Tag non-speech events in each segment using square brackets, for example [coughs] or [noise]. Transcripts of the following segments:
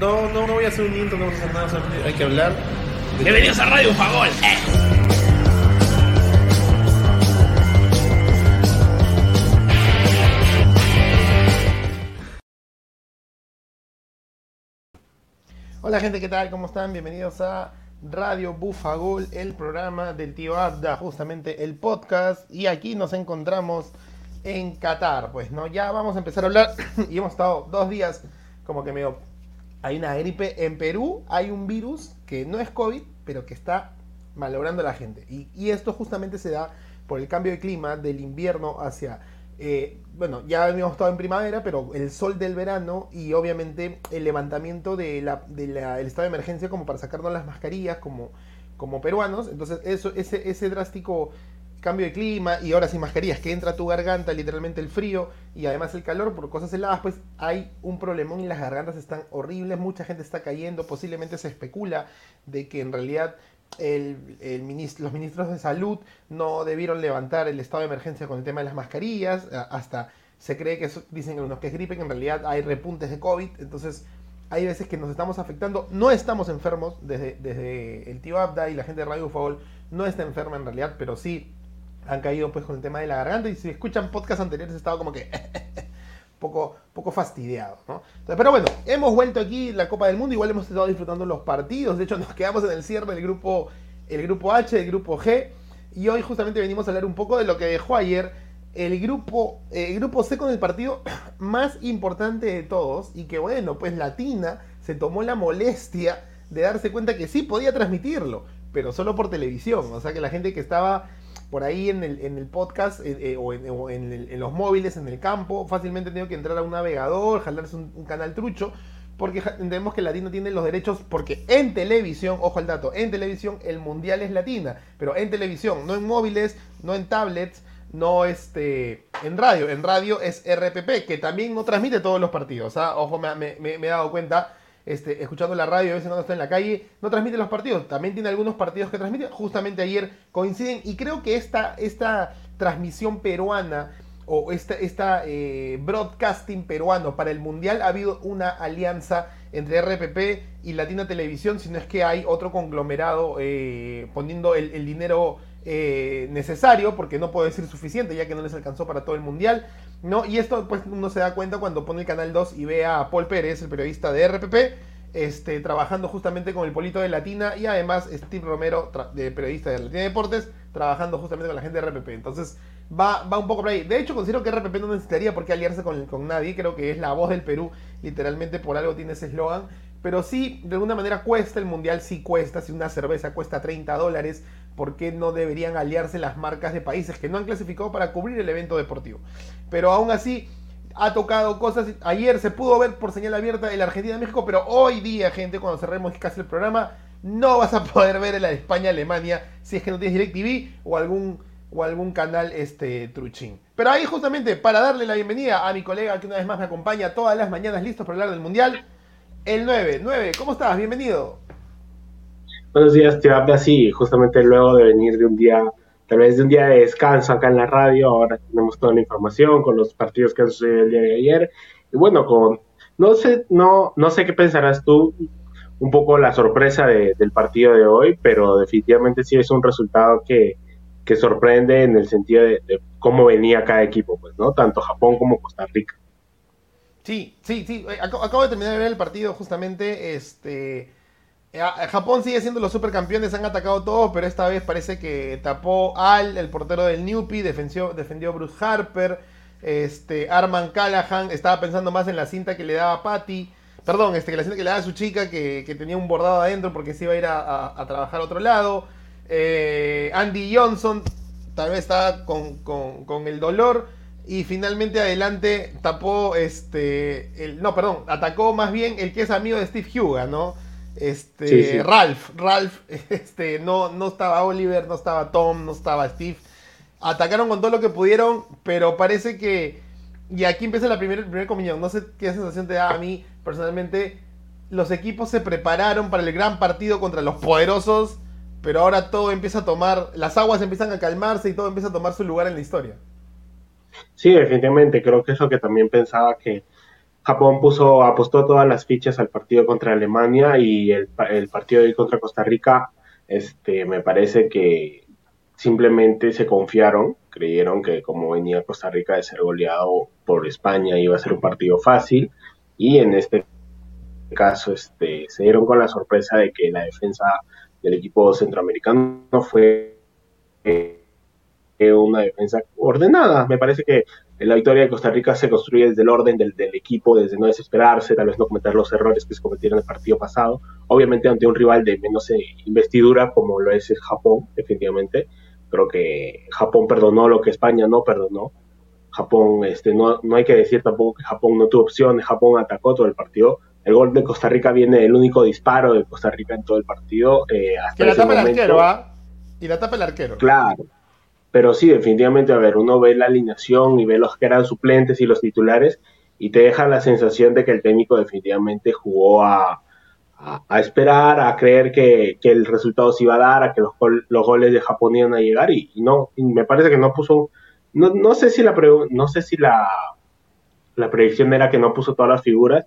No, no, no voy a hacer un intro, no vamos a hacer nada, solamente hay que hablar. Bienvenidos a Radio Fagol. Hola gente, ¿qué tal? ¿Cómo están? Bienvenidos a Radio Bufagol, el programa del tío Abda, justamente el podcast. Y aquí nos encontramos en Qatar. Pues no, ya vamos a empezar a hablar. [coughs] y hemos estado dos días como que medio... Hay una gripe. En Perú hay un virus que no es COVID, pero que está malogrando a la gente. Y, esto justamente se da por el cambio de clima del invierno hacia eh, bueno, ya habíamos estado en primavera, pero el sol del verano y obviamente el levantamiento del de la, estado de emergencia como para sacarnos las mascarillas como, como peruanos. Entonces, eso, ese, ese drástico cambio de clima y ahora sin mascarillas, que entra tu garganta literalmente el frío y además el calor por cosas heladas, pues hay un problemón y las gargantas están horribles, mucha gente está cayendo, posiblemente se especula de que en realidad el, el ministro, los ministros de salud no debieron levantar el estado de emergencia con el tema de las mascarillas, hasta se cree que dicen unos que es gripe, que en realidad hay repuntes de COVID, entonces hay veces que nos estamos afectando, no estamos enfermos, desde, desde el tío Abda y la gente de Radio Ufagol no está enferma en realidad, pero sí han caído pues con el tema de la garganta y si escuchan podcasts anteriores he estado como que [laughs] poco, poco fastidiado, ¿no? pero bueno, hemos vuelto aquí la Copa del Mundo, igual hemos estado disfrutando los partidos, de hecho [laughs] nos quedamos en el cierre del grupo, el grupo H, el grupo G, y hoy justamente venimos a hablar un poco de lo que dejó ayer el grupo, el grupo C con el partido [clears throat] más importante de todos, y que bueno, pues Latina se tomó la molestia de darse cuenta que sí podía transmitirlo, pero solo por televisión, o sea que la gente que estaba por ahí en el, en el podcast eh, eh, o, en, los móviles, en el campo, fácilmente tengo que entrar a un navegador, jalarse un, canal trucho, porque entendemos que Latino tiene los derechos, porque en televisión, ojo al dato, en televisión el mundial es Latina, pero en televisión, no en móviles, no en tablets, no este, en radio, en radio es RPP, que también no transmite todos los partidos, ¿ah? ojo, me, me, me he dado cuenta este, escuchando la radio, a veces cuando está en la calle, no transmite los partidos. También tiene algunos partidos que transmite. Justamente ayer coinciden. Y creo que esta, esta transmisión peruana o esta, esta eh, broadcasting peruano para el Mundial ha habido una alianza entre RPP y Latina Televisión, si no es que hay otro conglomerado eh, poniendo el, el dinero eh, necesario, porque no puedo decir suficiente, ya que no les alcanzó para todo el Mundial. ¿no? Y esto pues uno se da cuenta cuando pone el canal 2 y ve a Paul Pérez, el periodista de RPP, este, trabajando justamente con el Polito de Latina y además Steve Romero, de periodista de Latina Deportes, trabajando justamente con la gente de RPP. Entonces va, va un poco por ahí. De hecho, considero que RPP no necesitaría por qué aliarse con, con nadie. Creo que es la voz del Perú, literalmente por algo tiene ese eslogan. Pero sí, de alguna manera cuesta, el mundial sí cuesta, si una cerveza cuesta 30 dólares, ¿por qué no deberían aliarse las marcas de países que no han clasificado para cubrir el evento deportivo? Pero aún así, ha tocado cosas. Ayer se pudo ver por señal abierta el Argentina-México, pero hoy día, gente, cuando cerremos casi el programa, no vas a [laughs] poder ver de España-Alemania si es que no tienes DirecTV o algún, o algún canal este, truchín. Pero ahí justamente para darle la bienvenida a mi colega que una vez más me acompaña todas las mañanas listos para hablar del Mundial, el 9. 9, ¿cómo estás? Bienvenido. Buenos días, te habla así, justamente luego de venir de un día, tal vez de un día de descanso acá en la radio, ahora tenemos toda la información con los partidos que han sucedido el día de ayer. Y bueno, con no sé, no, no sé qué pensarás tú, un poco la sorpresa de, del partido de hoy, pero definitivamente sí es un resultado que, sorprende en el sentido de, de, cómo venía cada equipo, pues, ¿no? Tanto Japón como Costa Rica. Sí, sí, sí. Acabo de terminar de ver el partido justamente. Este. Japón sigue siendo los supercampeones, han atacado todos, pero esta vez parece que tapó Al, el portero del Newpie, defendió, defendió Bruce Harper, este, Arman Callahan, estaba pensando más en la cinta que le daba Patty, perdón, este, la cinta que le daba a su chica, que, que tenía un bordado adentro porque se iba a ir a, a, a trabajar a otro lado. Eh, Andy Johnson tal vez estaba con, con, con el dolor. Y finalmente adelante tapó este. El, no, perdón, atacó más bien el que es amigo de Steve Huga, ¿no? Este. Sí, sí. Ralph. Ralph, [laughs] este, no, no estaba Oliver, no estaba Tom, no estaba Steve. Atacaron con todo lo que pudieron, pero parece que. Y aquí empieza la primera, el primer comunión. No sé qué sensación te da a mí personalmente. Los equipos se prepararon para el gran partido contra los poderosos, pero ahora todo empieza a tomar. Las aguas empiezan a calmarse y todo empieza a tomar su lugar en la historia. Sí, definitivamente, creo que eso que también pensaba que, Japón puso, apostó todas las fichas al partido contra Alemania y el, el partido de contra Costa Rica, este, me parece que simplemente se confiaron, creyeron que como venía Costa Rica de ser goleado por España iba a ser un partido fácil y en este caso este, se dieron con la sorpresa de que la defensa del equipo centroamericano fue eh, una defensa ordenada. Me parece que la victoria de Costa Rica se construye desde el orden del, equipo, desde no desesperarse, tal vez no cometer los errores que se cometieron en el partido pasado. Obviamente ante un rival de menos eh, investidura como lo es Japón, definitivamente. Creo que Japón perdonó lo que España no perdonó. Japón, este, no, no hay que decir tampoco que Japón no tuvo opciones, Japón atacó todo el partido. El gol de Costa Rica viene del único disparo de Costa Rica en todo el partido. Eh, que la tapa el arquero, ¿ah? Y la tapa el arquero. Claro, pero sí, definitivamente, a ver, uno ve la alineación y ve los que eran suplentes y los titulares y te deja la sensación de que el técnico definitivamente jugó a, esperar, a creer que, el resultado se iba a dar, a que los, los goles de Japón iban a llegar y, no, me parece que no puso, no, no sé si la no sé si la, la predicción era que no puso todas las figuras,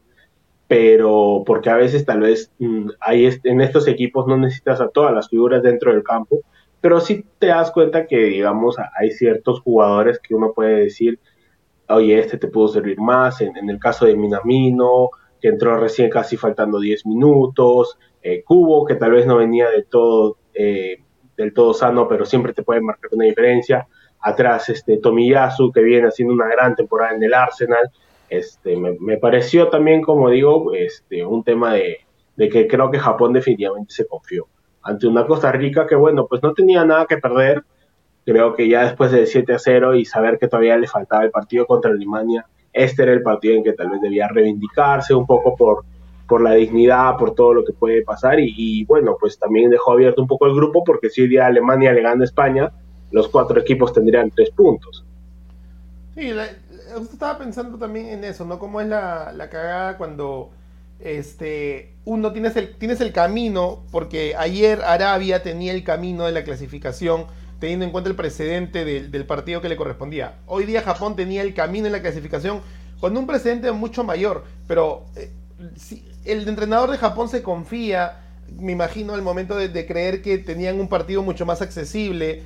pero porque a veces tal vez mm, hay en estos equipos no necesitas a todas las figuras dentro del campo pero sí te das cuenta que, digamos, hay ciertos jugadores que uno puede decir, oye, este te pudo servir más, en, el caso de Minamino, que entró recién casi faltando 10 minutos, eh, Cubo, que tal vez no venía del todo, eh, del todo sano, pero siempre te puede marcar una diferencia, atrás este Tomiyasu, que viene haciendo una gran temporada en el Arsenal, este, me, me pareció también, como digo, este, un tema de, de que creo que Japón definitivamente se confió ante una Costa Rica que, bueno, pues no tenía nada que perder. Creo que ya después de 7 a 0 y saber que todavía le faltaba el partido contra Alemania, este era el partido en que tal vez debía reivindicarse un poco por, por la dignidad, por todo lo que puede pasar. Y, bueno, pues también dejó abierto un poco el grupo porque si hoy día Alemania le gana a España, los cuatro equipos tendrían tres puntos. Sí, estaba pensando también en eso, ¿no? Cómo es la, la cagada cuando este, uno tienes el, tienes el camino, porque ayer Arabia tenía el camino de la clasificación, teniendo en cuenta el precedente del, partido que le correspondía. Hoy día Japón tenía el camino en la clasificación con un precedente mucho mayor, pero eh, el entrenador de Japón se confía, me imagino, al momento de, de creer que tenían un partido mucho más accesible,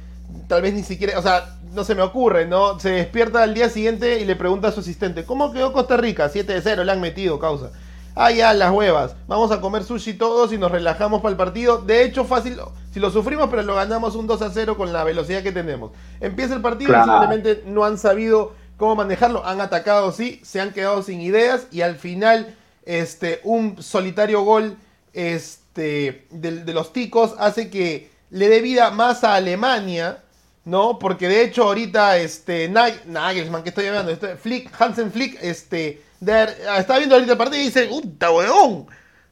tal vez ni siquiera, o sea, no se me ocurre, ¿no? Se despierta al día siguiente y le pregunta a su asistente, ¿cómo quedó Costa Rica? 7 de 0, le han metido, causa. Ah, ya, las huevas. Vamos a comer sushi todos y nos relajamos para el partido. De hecho, fácil, si lo sufrimos, pero lo ganamos un 2 a 0 con la velocidad que tenemos. Empieza el partido y simplemente no han sabido cómo manejarlo. Han atacado, sí, se han quedado sin ideas y al final, este, un solitario gol este, de, los ticos hace que le dé vida más a Alemania. ¿no? Porque de hecho ahorita este Nagelsmann que estoy hablando, este, Flick, Hansen Flick, este estaba viendo ahorita el partido y dice, puta weón,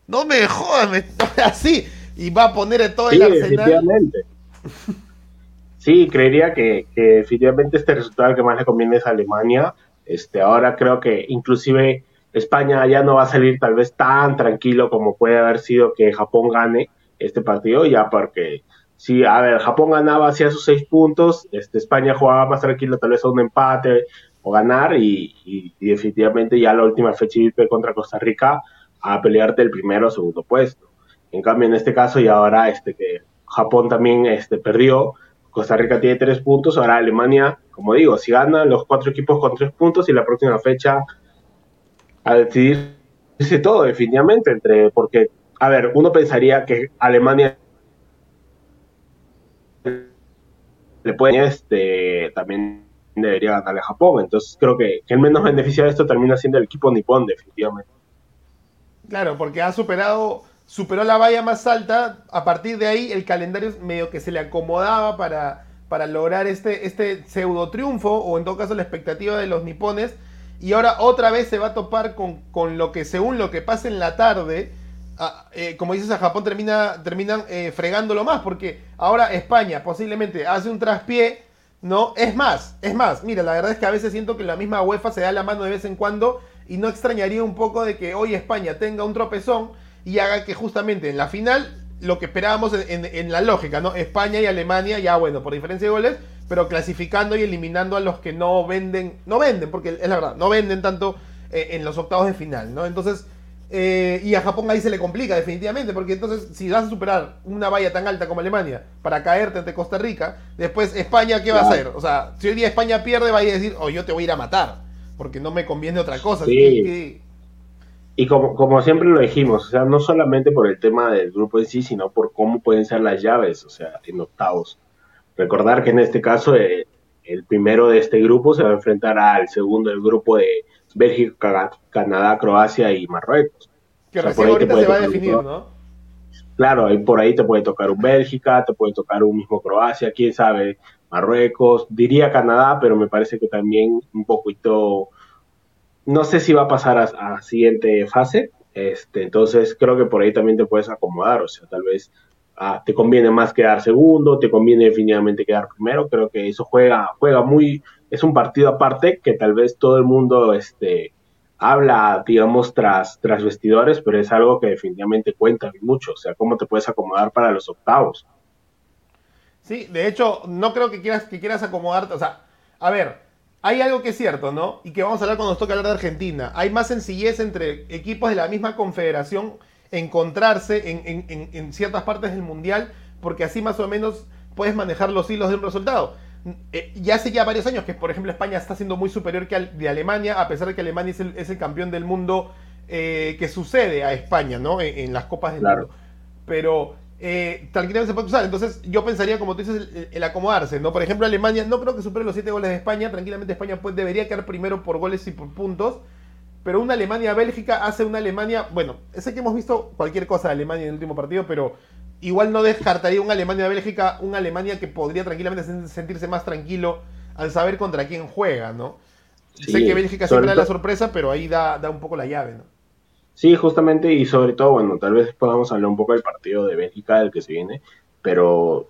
no me jodas, me, [laughs] así, y va a poner todo el arsenal. Sí, creería que, que, definitivamente este resultado que más le conviene es a Alemania. Este, ahora creo que inclusive España ya no va a salir tal vez tan tranquilo como puede haber sido que Japón gane este partido, ya porque si, a ver, Japón ganaba hacia sus seis puntos, este, España jugaba más tranquilo, tal vez a un empate o ganar y, definitivamente ya la última fecha contra Costa Rica a pelearte el primero o segundo puesto. En cambio, en este caso y ahora este que Japón también este, perdió, Costa Rica tiene tres puntos, ahora Alemania, como digo, si gana los cuatro equipos con tres puntos y la próxima fecha a decidirse todo definitivamente entre, porque, a ver, uno pensaría que Alemania le puede este, también debería ganarle a Japón. Entonces creo que, el menos beneficiado de esto termina siendo el equipo nipón, definitivamente. Claro, porque ha superado, superó la valla más alta. A partir de ahí, el calendario medio que se le acomodaba para, para lograr este, este pseudo triunfo, o en todo caso la expectativa de los nipones. Y ahora otra vez se va a topar con, lo que, según lo que pasa en la tarde, eh, como dices, a Japón termina, terminan eh, fregándolo más, porque ahora España posiblemente hace un traspié ¿no? Es más, es más, mira, la verdad es que a veces siento que la misma UEFA se da la mano de vez en cuando y no extrañaría un poco de que hoy España tenga un tropezón y haga que justamente en la final lo que esperábamos en, la lógica, ¿no? España y Alemania, ya bueno, por diferencia de goles, pero clasificando y eliminando a los que no venden, no venden, porque es la verdad, no venden tanto eh, en los octavos de final, ¿no? Entonces, eh, y a Japón ahí se le complica definitivamente, porque entonces si vas a superar una valla tan alta como Alemania para caerte ante Costa Rica, después España, ¿qué va a hacer? O sea, si hoy día España pierde, va a decir, oh, yo te voy a ir a matar, porque no me conviene otra cosa. Sí. Y como, como siempre lo dijimos, o sea, no solamente por el tema del grupo en sí, sino por cómo pueden ser las llaves, o sea, en octavos. Recordar que en este caso eh, el primero de este grupo se va a enfrentar al segundo del grupo de Bélgica, Canadá, Croacia y Marruecos. Que recién ahorita se va a definir, ¿no? Claro, por ahí te puede tocar un Bélgica, te puede tocar un mismo Croacia, quién sabe, Marruecos, diría Canadá, pero me parece que también un poquito, no sé si va a pasar a, a siguiente fase, este, entonces creo que por ahí también te puedes acomodar, o sea, tal vez ah, te conviene más quedar segundo, te conviene definitivamente quedar primero, creo que eso juega, juega muy, es un partido aparte que tal vez todo el mundo este, habla, digamos, tras, tras vestidores, pero es algo que definitivamente cuenta mucho, o sea, cómo te puedes acomodar para los octavos. Sí, de hecho, no creo que quieras, que quieras acomodarte, o sea, a ver, hay algo que es cierto, ¿no? Y que vamos a hablar cuando nos toque hablar de Argentina. Hay más sencillez entre equipos de la misma confederación encontrarse en, en, en ciertas partes del mundial, porque así más o menos puedes manejar los hilos de un resultado. Eh, ya hace ya varios años que, por ejemplo, España está siendo muy superior que al, de Alemania, a pesar de que Alemania es el, es el campeón del mundo eh, que sucede a España, ¿no? En, las copas del mundo. Pero eh, tranquilamente se puede usar. Entonces, yo pensaría, como tú dices, el, acomodarse, ¿no? Por ejemplo, Alemania no creo que supere los 7 goles de España. Tranquilamente, España pues, debería quedar primero por goles y por puntos. Pero una Alemania-Bélgica hace una Alemania. Bueno, sé que hemos visto cualquier cosa de Alemania en el último partido, pero igual no descartaría un Alemania-Bélgica, un Alemania que podría tranquilamente sentirse más tranquilo al saber contra quién juega, ¿no? sé que Bélgica siempre da la sorpresa, pero ahí da, da un poco la llave, ¿no? Sí, justamente, y sobre todo, bueno, tal vez podamos hablar un poco del partido de Bélgica, del que se viene, pero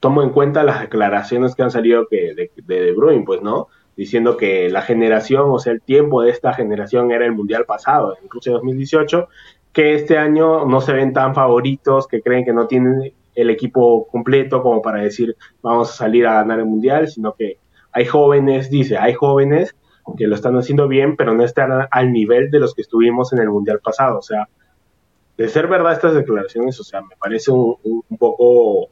tomo en cuenta las declaraciones que han salido que de, de De Bruyne, pues, ¿no? Diciendo que la generación, o sea, el tiempo de esta generación era el Mundial pasado, en Rusia 2018, que este año no se ven tan favoritos, que creen que no tienen el equipo completo como para decir vamos a salir a ganar el mundial, sino que hay jóvenes, dice, hay jóvenes que lo están haciendo bien, pero no están al nivel de los que estuvimos en el mundial pasado. O sea, de ser verdad estas declaraciones, o sea, me parece un, un poco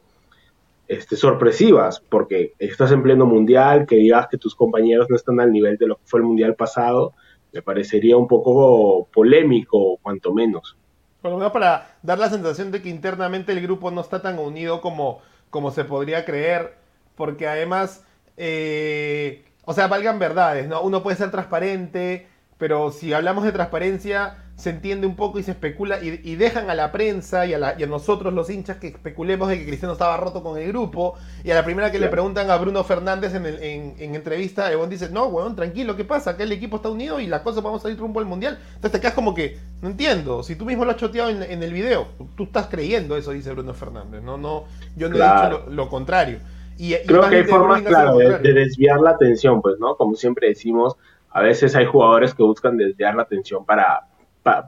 este, sorpresivas, porque estás en pleno mundial, que digas que tus compañeros no están al nivel de lo que fue el mundial pasado, me parecería un poco polémico, cuanto menos. Por lo menos para dar la sensación de que internamente el grupo no está tan unido como, como se podría creer, porque además, eh, o sea, valgan verdades, ¿no? Uno puede ser transparente, pero si hablamos de transparencia, se entiende un poco y se especula y, dejan a la prensa y a, nosotros los hinchas que especulemos de que Cristiano estaba roto con el grupo y a la primera que le preguntan a Bruno Fernández en, en, entrevista, Ebon dice, no, weón, tranquilo, ¿qué pasa? Que el equipo está unido y las cosas vamos a ir rumbo al Mundial. Entonces te quedas como que, no entiendo, si tú mismo lo has choteado en, el video, tú estás creyendo eso, dice Bruno Fernández, no, no, yo no he dicho lo, contrario. Y, Creo que hay formas, claro, de desviar la atención, pues, ¿no? Como siempre decimos, a veces hay jugadores que buscan desviar la atención para,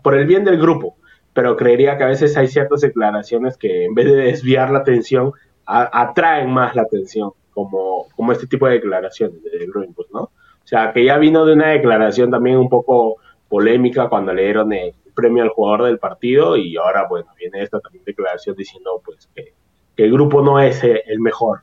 por el bien del grupo, pero creería que a veces hay ciertas declaraciones que en vez de desviar la atención, atraen más la atención, como, como este tipo de declaraciones de Bruin, pues, ¿no? O sea, que ya vino de una declaración también un poco polémica cuando le dieron el premio al jugador del partido y ahora, bueno, viene esta también declaración diciendo, pues, que, el grupo no es el mejor.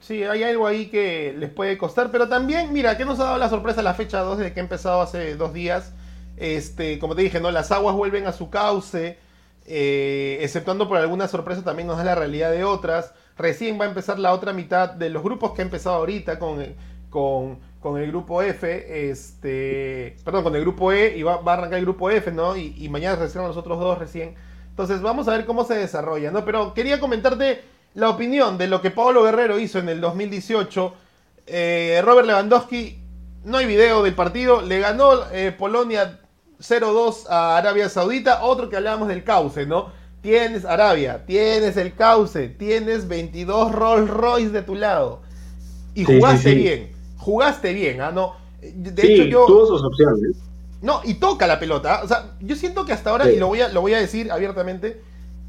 Sí, hay algo ahí que les puede costar, pero también, mira, que nos ha dado la sorpresa la fecha 2 de que ha empezado hace dos días. Este, como te dije, ¿no? Las aguas vuelven a su cauce, eh, exceptuando por alguna sorpresa también nos da la realidad de otras. Recién va a empezar la otra mitad de los grupos que ha empezado ahorita con, con, con el grupo F, este, perdón, con el grupo E y va, a arrancar el grupo F, ¿no? Y, y mañana recién los otros dos recién. Entonces vamos a ver cómo se desarrolla, ¿no? Pero quería comentarte la opinión de lo que Pablo Guerrero hizo en el 2018. Eh, Robert Lewandowski, no hay video del partido, le ganó eh, Polonia 0-2 a Arabia Saudita, otro que hablábamos del cauce, ¿no? Tienes Arabia, tienes el cauce, tienes 22 Rolls Royce de tu lado. Y jugaste bien, jugaste bien, ¿ah? No, de hecho yo... Tuvo sus opciones. No, y toca la pelota. ¿ah? O sea, yo siento que hasta ahora, y lo voy, a, lo voy a decir abiertamente,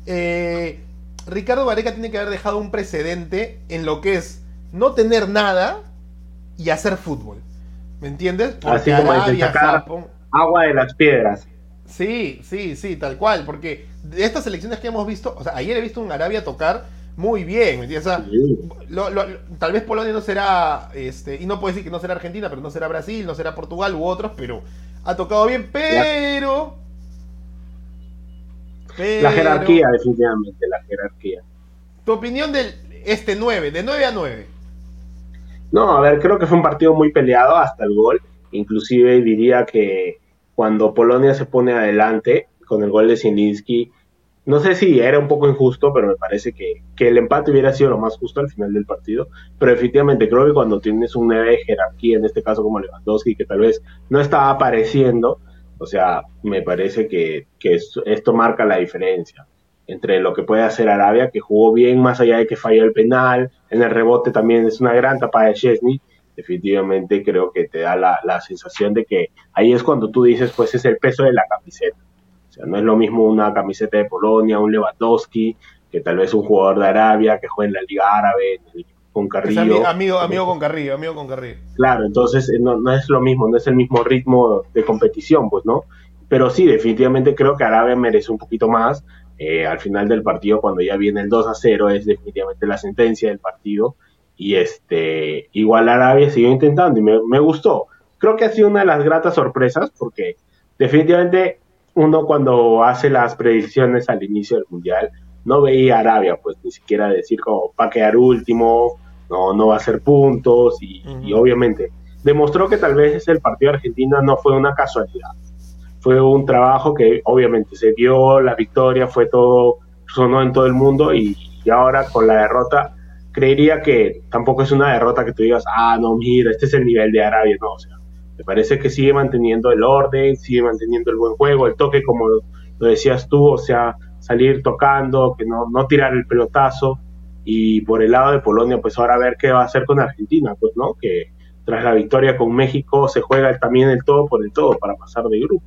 eh, Ricardo Vareca tiene que haber dejado un precedente en lo que es no tener nada y hacer fútbol. ¿Me entiendes? Así como Arabia, Japón. Agua de las piedras. Sí, sí, sí, tal cual. Porque de estas selecciones que hemos visto, o sea, ayer he visto un Arabia tocar muy bien. ¿me entiendes? O sea, Sí. lo- lo- tal vez Polonia no será, este, y no puedo decir que no será Argentina, pero no será Brasil, no será Portugal u otros, pero ha tocado bien, pero... pero La jerarquía, definitivamente, la jerarquía. Tu opinión del este 9, de 9 a 9. No, a ver, creo que fue un partido muy peleado hasta el gol. Inclusive diría que cuando Polonia se pone adelante con el gol de Zielinski, no sé si era un poco injusto, pero me parece que, que el empate hubiera sido lo más justo al final del partido. Pero efectivamente creo que cuando tienes un 9 de jerarquía, en este caso como Lewandowski, que tal vez no estaba apareciendo, o sea, me parece que, que esto, marca la diferencia entre lo que puede hacer Arabia, que jugó bien más allá de que falló el penal, en el rebote también es una gran tapa de Chesney, definitivamente creo que te da la, la sensación de que ahí es cuando tú dices, pues es el peso de la camiseta. O sea, no es lo mismo una camiseta de Polonia, un Lewandowski, que tal vez un jugador de Arabia que juega en la Liga Árabe, con Carrillo. ami- amigo, amigo con Carrillo, amigo con Carrillo. Claro, entonces eh, no, no es lo mismo, no es el mismo ritmo de competición, pues, ¿no? Pero sí, definitivamente creo que Arabia merece un poquito más. Eh, al final del partido, cuando ya viene el 2 a 0, es definitivamente la sentencia del partido. Y este, igual Arabia siguió intentando y me, me gustó. Creo que ha sido una de las gratas sorpresas porque definitivamente uno cuando hace las predicciones al inicio del Mundial no veía a Arabia, pues ni siquiera decir como va a quedar último, no, no va a hacer puntos y, y obviamente demostró que tal vez el partido de Argentina no fue una casualidad. Fue un trabajo que obviamente se dio, la victoria fue todo, sonó en todo el mundo y, y ahora con la derrota creería que tampoco es una derrota que tú digas, ah, no, mira, este es el nivel de Arabia, no, o sea, me parece que sigue manteniendo el orden, sigue manteniendo el buen juego, el toque como lo, decías tú, o sea, salir tocando, que no, no tirar el pelotazo, y por el lado de Polonia, pues ahora a ver qué va a hacer con Argentina, pues, ¿no? Que tras la victoria con México se juega también el todo por el todo para pasar de grupo.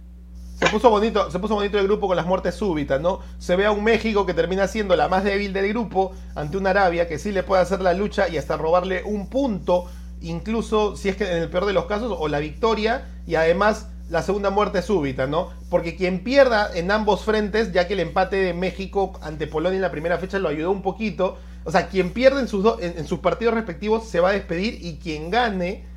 Se puso bonito, se puso bonito el grupo con las muertes súbitas, ¿no? Se ve a un México que termina siendo la más débil del grupo ante una Arabia que sí le puede hacer la lucha y hasta robarle un punto, incluso si es que en el peor de los casos, o la victoria y además la segunda muerte súbita, ¿no? Porque quien pierda en ambos frentes, ya que el empate de México ante Polonia en la primera fecha lo ayudó un poquito, o sea, quien pierde en sus, en sus partidos respectivos se va a despedir y quien gane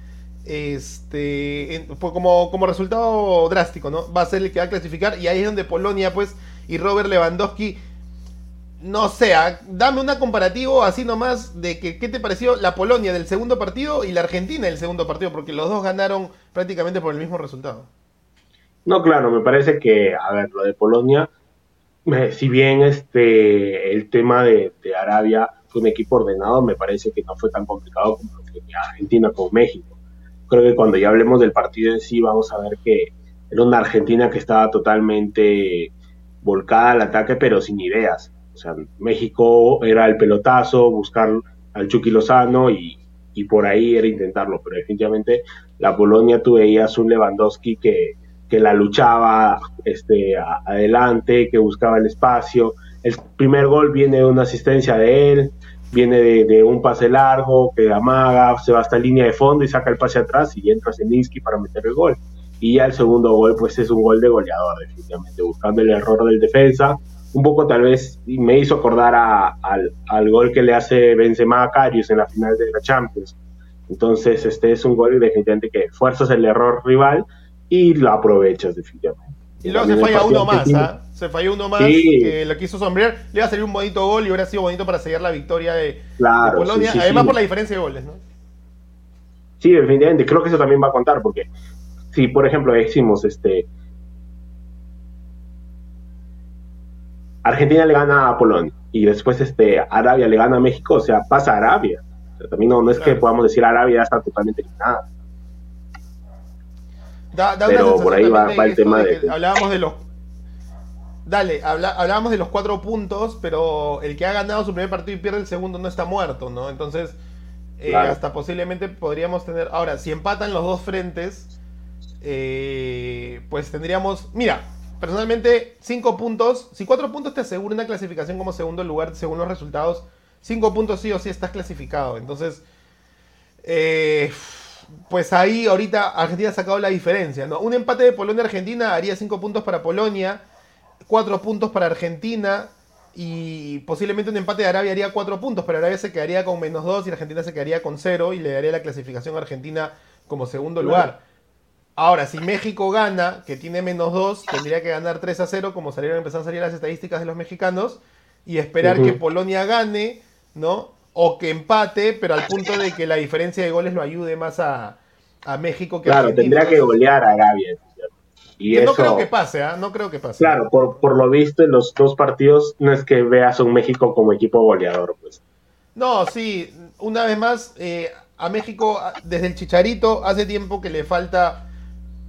este como, como resultado drástico, ¿no? Va a ser el que va a clasificar y ahí es donde Polonia, pues, y Robert Lewandowski, no sé, ah, dame una comparativo así nomás de que qué te pareció la Polonia del segundo partido y la Argentina del segundo partido, porque los dos ganaron prácticamente por el mismo resultado. No, claro, me parece que, a ver, lo de Polonia, eh, si bien este el tema de, Arabia fue un equipo ordenado, me parece que no fue tan complicado como lo fue Argentina con México. Creo que cuando ya hablemos del partido en sí, vamos a ver que era una Argentina que estaba totalmente volcada al ataque, pero sin ideas. O sea, México era el pelotazo, buscar al Chucky Lozano y, y por ahí era intentarlo, pero definitivamente la Polonia tú veías un Lewandowski que, que la luchaba este, a- adelante, que buscaba el espacio. El primer gol viene de una asistencia de él, viene de, un pase largo, que amaga, se va hasta línea de fondo y saca el pase atrás y entra Zielinski para meter el gol. Y ya el segundo gol, pues es un gol de goleador, definitivamente, buscando el error del defensa. Un poco tal vez me hizo acordar al, al gol que le hace Benzema a en la final de la Champions. Entonces, este es un gol definitivamente que fuerzas el error rival y lo aprovechas definitivamente. Y luego se falla uno más. ¿ah? Se falló uno más Sí. que lo quiso sombrear. Le iba a salir un bonito gol y hubiera sido bonito para sellar la victoria de, Polonia. sí, sí, además por la diferencia de goles, ¿no? Sí, definitivamente. Creo que eso también va a contar porque si, por ejemplo, decimos, este, Argentina le gana a Polonia y después este, Arabia le gana a México, o sea, pasa a Arabia. O sea, también no, no es que podamos decir Arabia ya está totalmente eliminada. Da, da Pero una por ahí va- el tema de hablábamos de los Dale, habla- hablábamos de los cuatro puntos, pero el que ha ganado su primer partido y pierde el segundo no está muerto, ¿no? Entonces, eh, Claro. hasta posiblemente podríamos tener. Ahora, si empatan los dos frentes, eh, pues tendríamos. Mira, personalmente, cinco puntos. Si cuatro puntos te aseguran una clasificación como segundo lugar según los resultados, cinco puntos sí o sí estás clasificado. Entonces, eh, pues ahí ahorita Argentina ha sacado la diferencia, ¿no? Un empate de Polonia-Argentina haría 5 puntos para Polonia, 4 puntos para Argentina y posiblemente un empate de Arabia haría 4 puntos, pero Arabia se quedaría con menos 2 y Argentina se quedaría con 0 y le daría la clasificación a Argentina como segundo lugar. Ahora, si México gana, que tiene menos 2, tendría que ganar 3 a 0, como salieron empezar a salir las estadísticas de los mexicanos, y esperar que Polonia gane, ¿no? O que empate, pero al punto de que la diferencia de goles lo ayude más a, México que Claro, tendría que golear a Arabia. Y no creo que pase, ¿ah? No creo que pase. Claro, por, por lo visto en los dos partidos no es que veas a un México como equipo goleador, pues. No, sí, una vez más, eh, a México, desde el Chicharito, hace tiempo que le falta...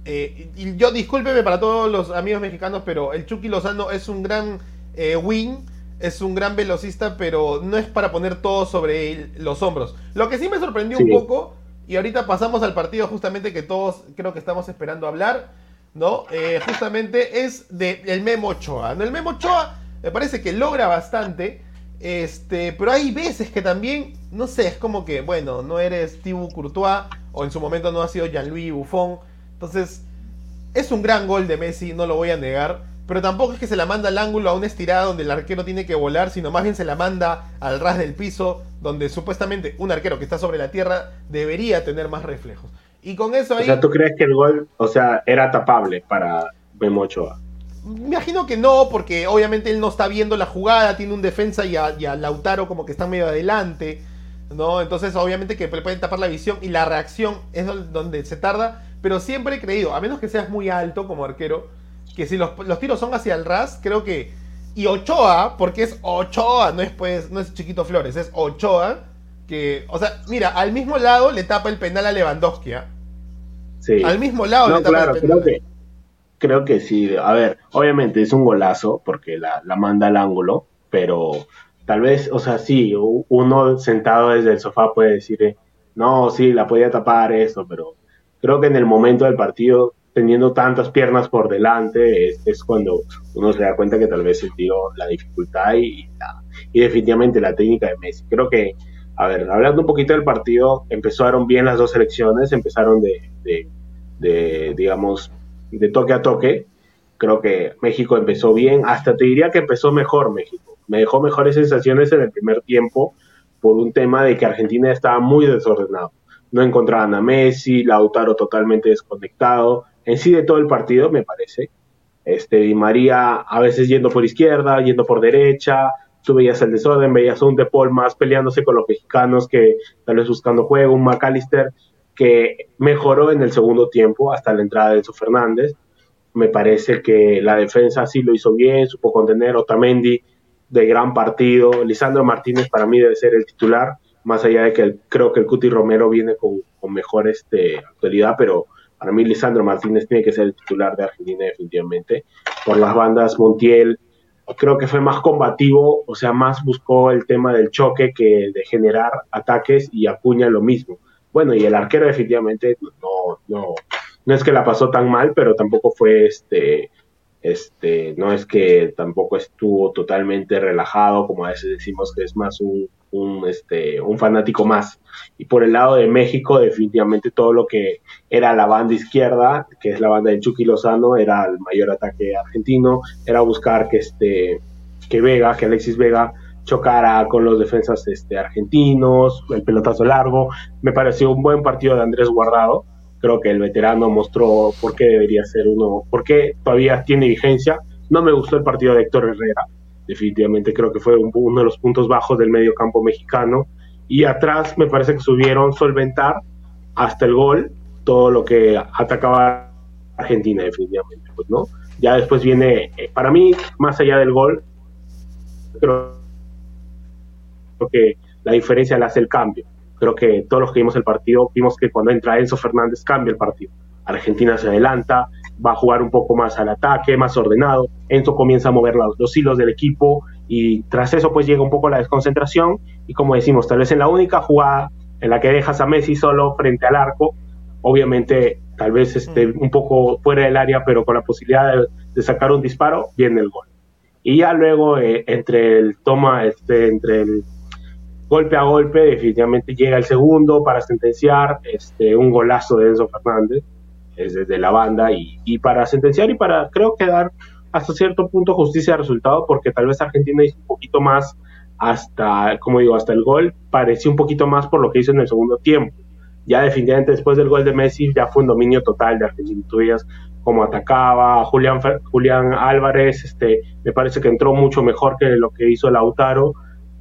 Eh, y yo discúlpeme para todos los amigos mexicanos, pero el Chucky Lozano es un gran eh, win, es un gran velocista, pero no es para poner todo sobre los hombros. Lo que sí me sorprendió un poco, y ahorita pasamos al partido justamente que todos creo que estamos esperando hablar, ¿no? Eh, justamente es de el Memo Ochoa. El Memo Ochoa me parece que logra bastante, este, pero hay veces que también, no sé, es como que, bueno, no eres Thibaut Courtois, o en su momento no ha sido Jean-Louis Buffon. Entonces, es un gran gol de Messi, no lo voy a negar. Pero tampoco es que se la manda al ángulo a una estirada donde el arquero tiene que volar, sino más bien se la manda al ras del piso, donde supuestamente un arquero que está sobre la tierra debería tener más reflejos. Y con eso ahí. O sea, ¿tú crees que el gol, o sea, era tapable para Memo Ochoa? Me imagino que no, porque obviamente él no está viendo la jugada, tiene un defensa y a, Lautaro como que está medio adelante, ¿no? Entonces obviamente que le pueden tapar la visión y la reacción es donde se tarda, pero siempre he creído, a menos que seas muy alto como arquero, que si los, tiros son hacia el ras, creo que... Y Ochoa, porque es Ochoa, no es pues, no es Chiquito Flores, es Ochoa, que, o sea, mira, al mismo lado le tapa el penal a Lewandowski, ¿ah? Sí. Al mismo lado le tapa el penal. Creo que, creo que sí. A ver, obviamente es un golazo porque la, la manda al ángulo, pero tal vez, o sea, sí, uno sentado desde el sofá puede decir, eh, no, sí, la podía tapar eso, pero creo que en el momento del partido teniendo tantas piernas por delante, es, cuando uno se da cuenta que tal vez dio la dificultad y, y definitivamente la técnica de Messi. Creo que, a ver, hablando un poquito del partido, empezaron bien las dos selecciones, empezaron de, de, digamos, de toque a toque. Creo que México empezó bien, hasta te diría que empezó mejor México. Me dejó mejores sensaciones en el primer tiempo por un tema de que Argentina estaba muy desordenado. No encontraban a Messi, Lautaro totalmente desconectado, en sí de todo el partido, me parece. Este, Di María a veces yendo por izquierda, yendo por derecha, tú veías el desorden, veías un De Paul más peleándose con los mexicanos que tal vez buscando juego, un McAllister que mejoró en el segundo tiempo hasta la entrada de Enzo Fernández. Me parece que la defensa sí lo hizo bien, supo contener Otamendi de gran partido. Lisandro Martínez para mí debe ser el titular, más allá de que creo que el Cuti Romero viene con, mejor este, actualidad, pero para mí, Lisandro Martínez tiene que ser el titular de Argentina definitivamente. Por las bandas, Montiel creo que fue más combativo, o sea, más buscó el tema del choque que de generar ataques y Acuña lo mismo. Bueno, y el arquero definitivamente no, no, no es que la pasó tan mal, pero tampoco fue este, este, no es que tampoco estuvo totalmente relajado, como a veces decimos que es más un un, este, un fanático más. Y por el lado de México, definitivamente todo lo que era la banda izquierda, que es la banda de Chucky Lozano, era el mayor ataque argentino, era buscar que, este, que Vega, que Alexis Vega chocara con los defensas este, argentinos, el pelotazo largo. Me pareció un buen partido de Andrés Guardado. Creo que el veterano mostró por qué debería ser uno, por qué todavía tiene vigencia. No me gustó el partido de Héctor Herrera definitivamente creo que fue uno de los puntos bajos del medio campo mexicano. Y atrás me parece que subieron solventar hasta el gol todo lo que atacaba Argentina, definitivamente. Pues, ¿no? Ya después viene, eh, para mí, más allá del gol, creo que la diferencia la hace el cambio. Creo que todos los que vimos el partido vimos que cuando entra Enzo Fernández cambia el partido. Argentina se adelanta, va a jugar un poco más al ataque, más ordenado. Enzo comienza a mover los, hilos del equipo y tras eso pues llega un poco la desconcentración y como decimos, tal vez en la única jugada en la que dejas a Messi solo frente al arco, obviamente tal vez esté mm. un poco fuera del área, pero con la posibilidad de, sacar un disparo, viene el gol. Y ya luego eh, entre el toma, este, entre el golpe a golpe, definitivamente llega el segundo para sentenciar, este, un golazo de Enzo Fernández, es desde la banda, y, y para sentenciar y para, creo que dar hasta cierto punto justicia de resultado, porque tal vez Argentina hizo un poquito más hasta, como digo, hasta el gol, pareció un poquito más por lo que hizo en el segundo tiempo. Ya definitivamente después del gol de Messi ya fue un dominio total de Argentina. Tú veías cómo atacaba, Julián, Julián Álvarez, este, me parece que entró mucho mejor que lo que hizo Lautaro.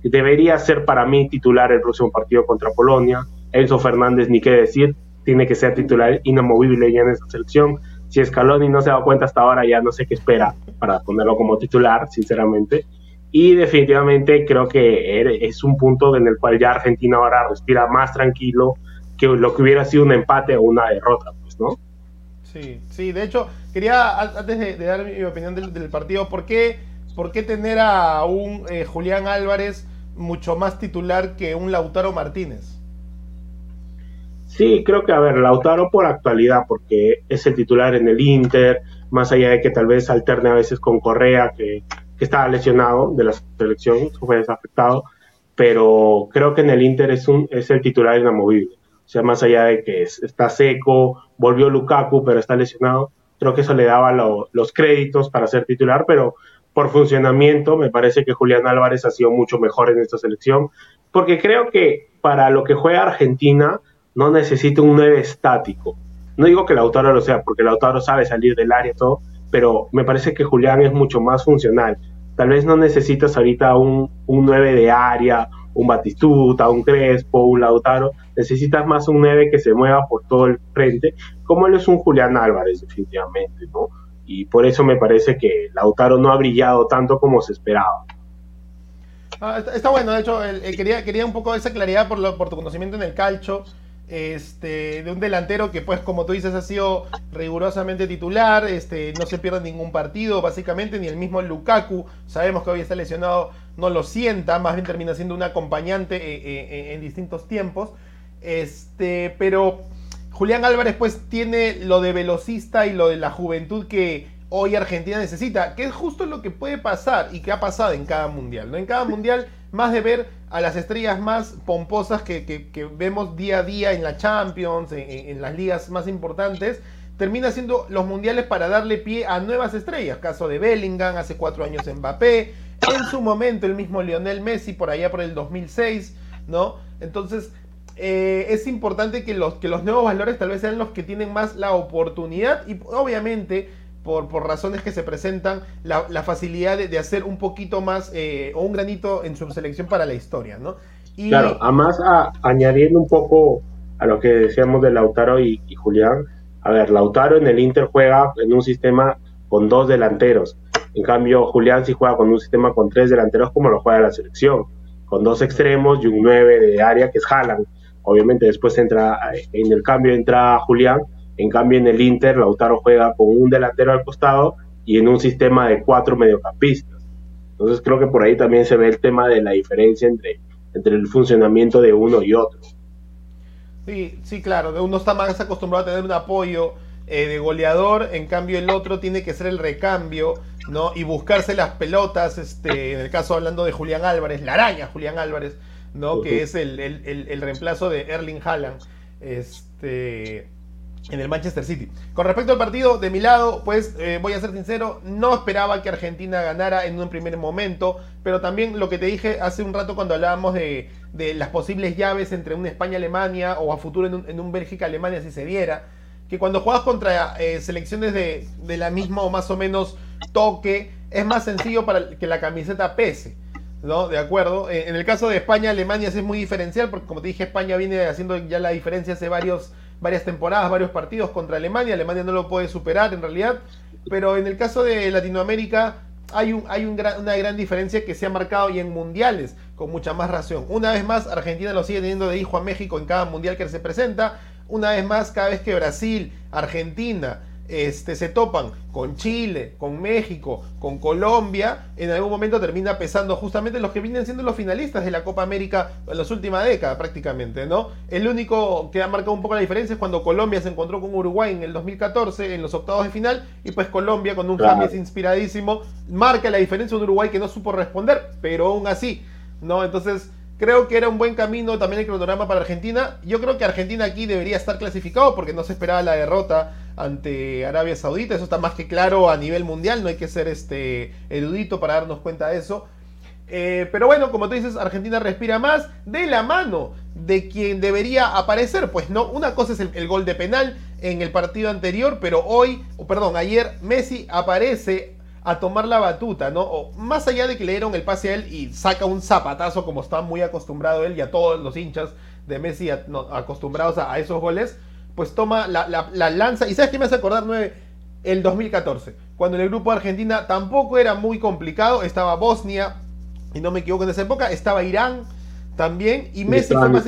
Debería ser para mí titular el próximo partido contra Polonia. Enzo Fernández, ni qué decir, tiene que ser titular inamovible ya en esta selección. Si Scaloni no se dado cuenta hasta ahora, ya no sé qué espera para ponerlo como titular, sinceramente. Y definitivamente creo que es un punto en el cual ya Argentina ahora respira más tranquilo que lo que hubiera sido un empate o una derrota, pues, ¿no? Sí, sí, de hecho, quería, antes de, dar mi opinión del, partido, ¿por qué, ¿por qué, tener a un eh, Julián Álvarez mucho más titular que un Lautaro Martínez? Sí, creo que, a ver, Lautaro por actualidad, porque es el titular en el Inter, más allá de que tal vez alterne a veces con Correa, que, estaba lesionado de la selección, fue desafectado, pero creo que en el Inter es, un, es el titular inamovible. O sea, más allá de que está seco, volvió Lukaku, pero está lesionado, creo que eso le daba los créditos para ser titular, pero por funcionamiento me parece que Julián Álvarez ha sido mucho mejor en esta selección, porque creo que para lo que juega Argentina no necesita un 9 estático. No digo que Lautaro lo sea, porque Lautaro sabe salir del área y todo, pero me parece que Julián es mucho más funcional. Tal vez no necesitas ahorita un, un 9 de área un Batistuta, un Crespo, un Lautaro, necesitas más un 9 que se mueva por todo el frente, como él es un Julián Álvarez, definitivamente, ¿no? Y por eso me parece que Lautaro no ha brillado tanto como se esperaba. Ah, está, bueno, de hecho, quería, quería un poco esa claridad por, lo, por tu conocimiento en el calcho este, de un delantero que, pues, como tú dices, ha sido rigurosamente titular, este, no se pierde ningún partido, básicamente, ni el mismo Lukaku, sabemos que hoy está lesionado, no lo sienta, más bien termina siendo un acompañante eh, eh, eh, en distintos tiempos, este, pero Julián Álvarez, pues, tiene lo de velocista y lo de la juventud que hoy Argentina necesita, que es justo lo que puede pasar y que ha pasado en cada mundial, ¿no? En cada mundial, más de ver a las estrellas más pomposas que, vemos día a día en la Champions, en, las ligas más importantes, termina siendo los mundiales para darle pie a nuevas estrellas. Caso de Bellingham, hace cuatro años Mbappé, en su momento el mismo Lionel Messi por allá por el 2006, ¿no? Entonces eh, es importante que los, que los nuevos valores tal vez sean los que tienen más la oportunidad y obviamente por, por razones que se presentan, la, facilidad de, hacer un poquito más eh, o un granito en su selección para la historia, ¿no? Y... Claro, además añadiendo un poco a lo que decíamos de Lautaro y, Julián, a ver, Lautaro en el Inter juega en un sistema con dos delanteros, en cambio Julián sí juega con un sistema con tres delanteros como lo juega la selección, con dos extremos y un nueve de área que es Haaland. Obviamente después entra, en el cambio entra Julián en cambio, en el Inter, Lautaro juega con un delantero al costado y en un sistema de cuatro mediocampistas. Entonces creo que por ahí también se ve el tema de la diferencia entre, entre el funcionamiento de uno y otro. Sí, sí, claro. Uno está más acostumbrado a tener un apoyo eh, de goleador, en cambio el otro tiene que ser el recambio, ¿no? Y buscarse las pelotas, este, en el caso hablando de Julián Álvarez, la araña Julián Álvarez, ¿no? Que es el, el, el reemplazo de Erling Haaland. Este, en el Manchester City. Con respecto al partido, de mi lado, pues eh, voy a ser sincero, no esperaba que Argentina ganara en un primer momento, pero también lo que te dije hace un rato cuando hablábamos de, las posibles llaves entre una España-Alemania o a futuro en un, Bélgica-Alemania si se diera, que cuando juegas contra eh, selecciones de, de la misma o más o menos toque, es más sencillo para que la camiseta pese. ¿No? De acuerdo. Eh, en el caso de España-Alemania es muy diferencial, porque como te dije, España viene haciendo ya la diferencia hace varios varias temporadas, varios partidos contra Alemania. Alemania no lo puede superar en realidad. Pero en el caso de Latinoamérica hay, un, hay una gran diferencia que se ha marcado y en mundiales con mucha más razón. Una vez más, Argentina lo sigue teniendo de hijo a México en cada mundial que se presenta. Una vez más, cada vez que Brasil, Argentina, este, se topan con Chile, con México, con Colombia, en algún momento termina pesando justamente los que vienen siendo los finalistas de la Copa América en las últimas décadas prácticamente, ¿no? El único que ha marcado un poco la diferencia es cuando Colombia se encontró con Uruguay en el 2014 en los octavos de final y pues Colombia con un claro. inspiradísimo marca la diferencia de un Uruguay que no supo responder, pero aún así, ¿no? Entonces Creo que era un buen camino también el cronograma para Argentina. Yo creo que Argentina aquí debería estar clasificado porque no se esperaba la derrota ante Arabia Saudita. Eso está más que claro a nivel mundial. No hay que ser este erudito para darnos cuenta de eso. Eh, pero bueno, como tú dices, Argentina respira más de la mano de quien debería aparecer. Pues no, una cosa es el, el gol de penal en el partido anterior, pero hoy, perdón, ayer Messi aparece a tomar la batuta, ¿no? O más allá de que le dieron el pase a él y saca un zapatazo como está muy acostumbrado él y a todos los hinchas de Messi acostumbrados a, esos goles, pues toma la, lanza. ¿Y sabes qué me hace acordar, 9? El 2014, cuando en el grupo de Argentina tampoco era muy complicado, estaba Bosnia, y no me equivoco en esa época, estaba Irán también, y Messi fue más...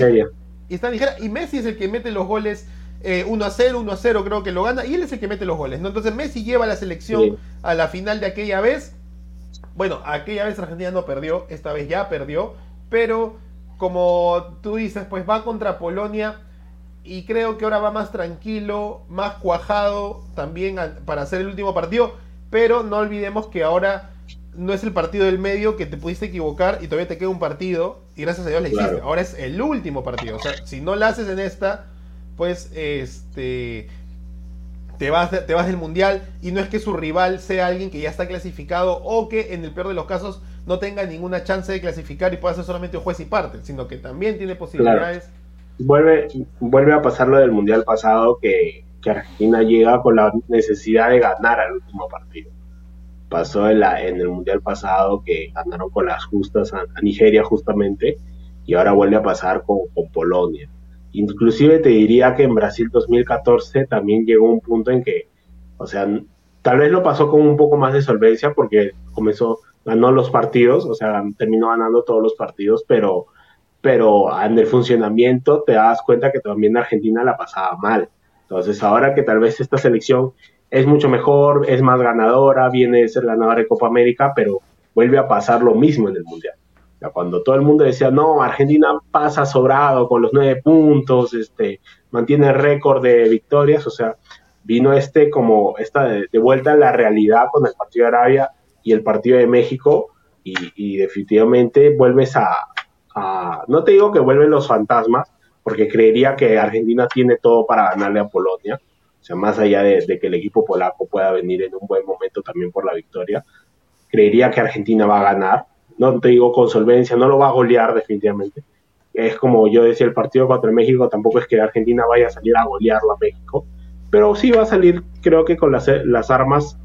Y, está y Messi es el que mete los goles 1 eh, a 0, 1 a 0 creo que lo gana, y él es el que mete los goles, ¿no? Entonces Messi lleva la selección a la final de aquella vez. Bueno, aquella vez Argentina no perdió, esta vez ya perdió, pero como tú dices, pues va contra Polonia y creo que ahora va más tranquilo, más cuajado también para hacer el último partido, pero no olvidemos que ahora no es el partido del medio que te pudiste equivocar y todavía te queda un partido y gracias a Dios le hiciste. Ahora es el último partido, o sea, si no la haces en esta, pues este te vas, te vas del mundial y no es que su rival sea alguien que ya está clasificado o que en el peor de los casos no tenga ninguna chance de clasificar y pueda ser solamente un juez y parte, sino que también tiene posibilidades. Vuelve, vuelve a pasar lo del mundial pasado que, Argentina llega con la necesidad de ganar al último partido. Pasó en, la, en el mundial pasado que ganaron con las justas a, Nigeria justamente y ahora vuelve a pasar con Polonia Inclusive te diría que en Brasil 2014 también llegó un punto en que, o sea, tal vez lo pasó con un poco más de solvencia porque comenzó, ganó los partidos, o sea, terminó ganando todos los partidos, pero, pero en el funcionamiento te das cuenta que también Argentina la pasaba mal. Entonces ahora que tal vez esta selección es mucho mejor, es más ganadora, viene de ser ganadora de Copa América, pero vuelve a pasar lo mismo en el Mundial cuando todo el mundo decía, no, Argentina pasa sobrado con los nueve puntos, este, mantiene récord de victorias, o sea, vino este como esta de, vuelta a la realidad con el partido de Arabia y el partido de México y, definitivamente vuelves a, no te digo que vuelven los fantasmas, porque creería que Argentina tiene todo para ganarle a Polonia, o sea, más allá de que el equipo polaco pueda venir en un buen momento también por la victoria, creería que Argentina va a ganar, no te digo con solvencia, no lo va a golear definitivamente. Es como yo decía, el partido contra México tampoco es que Argentina vaya a salir a golearlo a México, pero sí va a salir creo que con las, las armas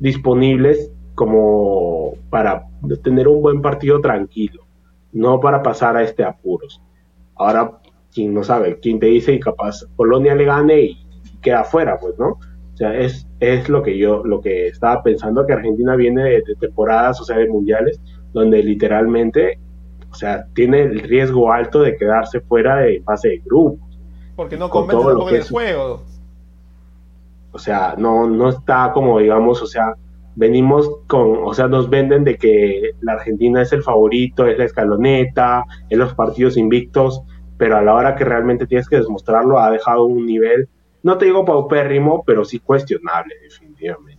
disponibles como para tener un buen partido tranquilo, no para pasar a este apuros. Ahora, quien no sabe, quien te dice y capaz Polonia le gane y queda fuera, pues, ¿no? O sea, es, es lo que yo, lo que estaba pensando, que Argentina viene de, de temporadas, o sea, de mundiales, donde literalmente, o sea, tiene el riesgo alto de quedarse fuera de fase de grupos. Porque no convence con el juego. O sea, no, no está como, digamos, o sea, venimos con, o sea, nos venden de que la Argentina es el favorito, es la escaloneta, es los partidos invictos, pero a la hora que realmente tienes que demostrarlo ha dejado un nivel, no te digo paupérrimo, pero sí cuestionable, definitivamente.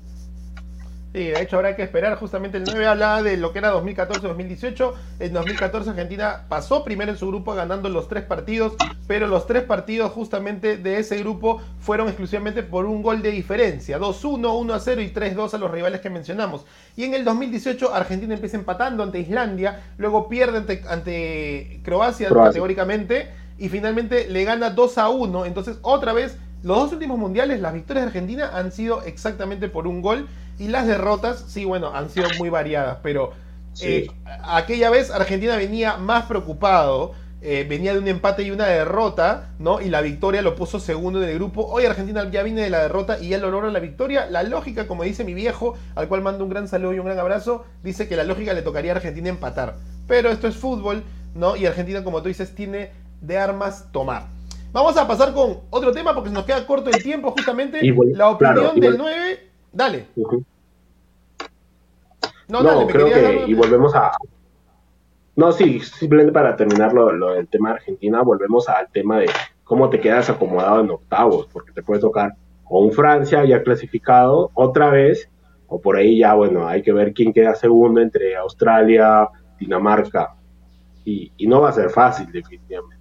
Sí, de hecho habrá que esperar. Justamente el 9 hablaba de lo que era 2014-2018. En 2014 Argentina pasó primero en su grupo ganando los tres partidos, pero los tres partidos justamente de ese grupo fueron exclusivamente por un gol de diferencia. 2-1, 1-0 y 3-2 a los rivales que mencionamos. Y en el 2018 Argentina empieza empatando ante Islandia, luego pierde ante, Croacia, categóricamente y finalmente le gana 2-1. Entonces otra vez los dos últimos mundiales, las victorias de Argentina han sido exactamente por un gol y las derrotas, sí, bueno, han sido muy variadas, pero eh, aquella vez Argentina venía más preocupado, eh, venía de un empate y una derrota, ¿no? Y la victoria lo puso segundo en el grupo. Hoy Argentina ya viene de la derrota y ya logra la victoria. La lógica, como dice mi viejo, al cual mando un gran saludo y un gran abrazo, dice que la lógica le tocaría a Argentina empatar. Pero esto es fútbol, ¿no? Y Argentina, como tú dices, tiene de armas tomar. Vamos a pasar con otro tema porque se nos queda corto el tiempo, justamente. la opinión del 9 Dale. No, creo que, y volvemos a... No, sí, simplemente para terminar lo, del tema de Argentina, volvemos al tema de cómo te quedas acomodado en octavos, porque te puede tocar o un Francia ya clasificado otra vez, o por ahí ya, bueno, hay que ver quién queda segundo entre Australia, Dinamarca y, no va a ser fácil, definitivamente.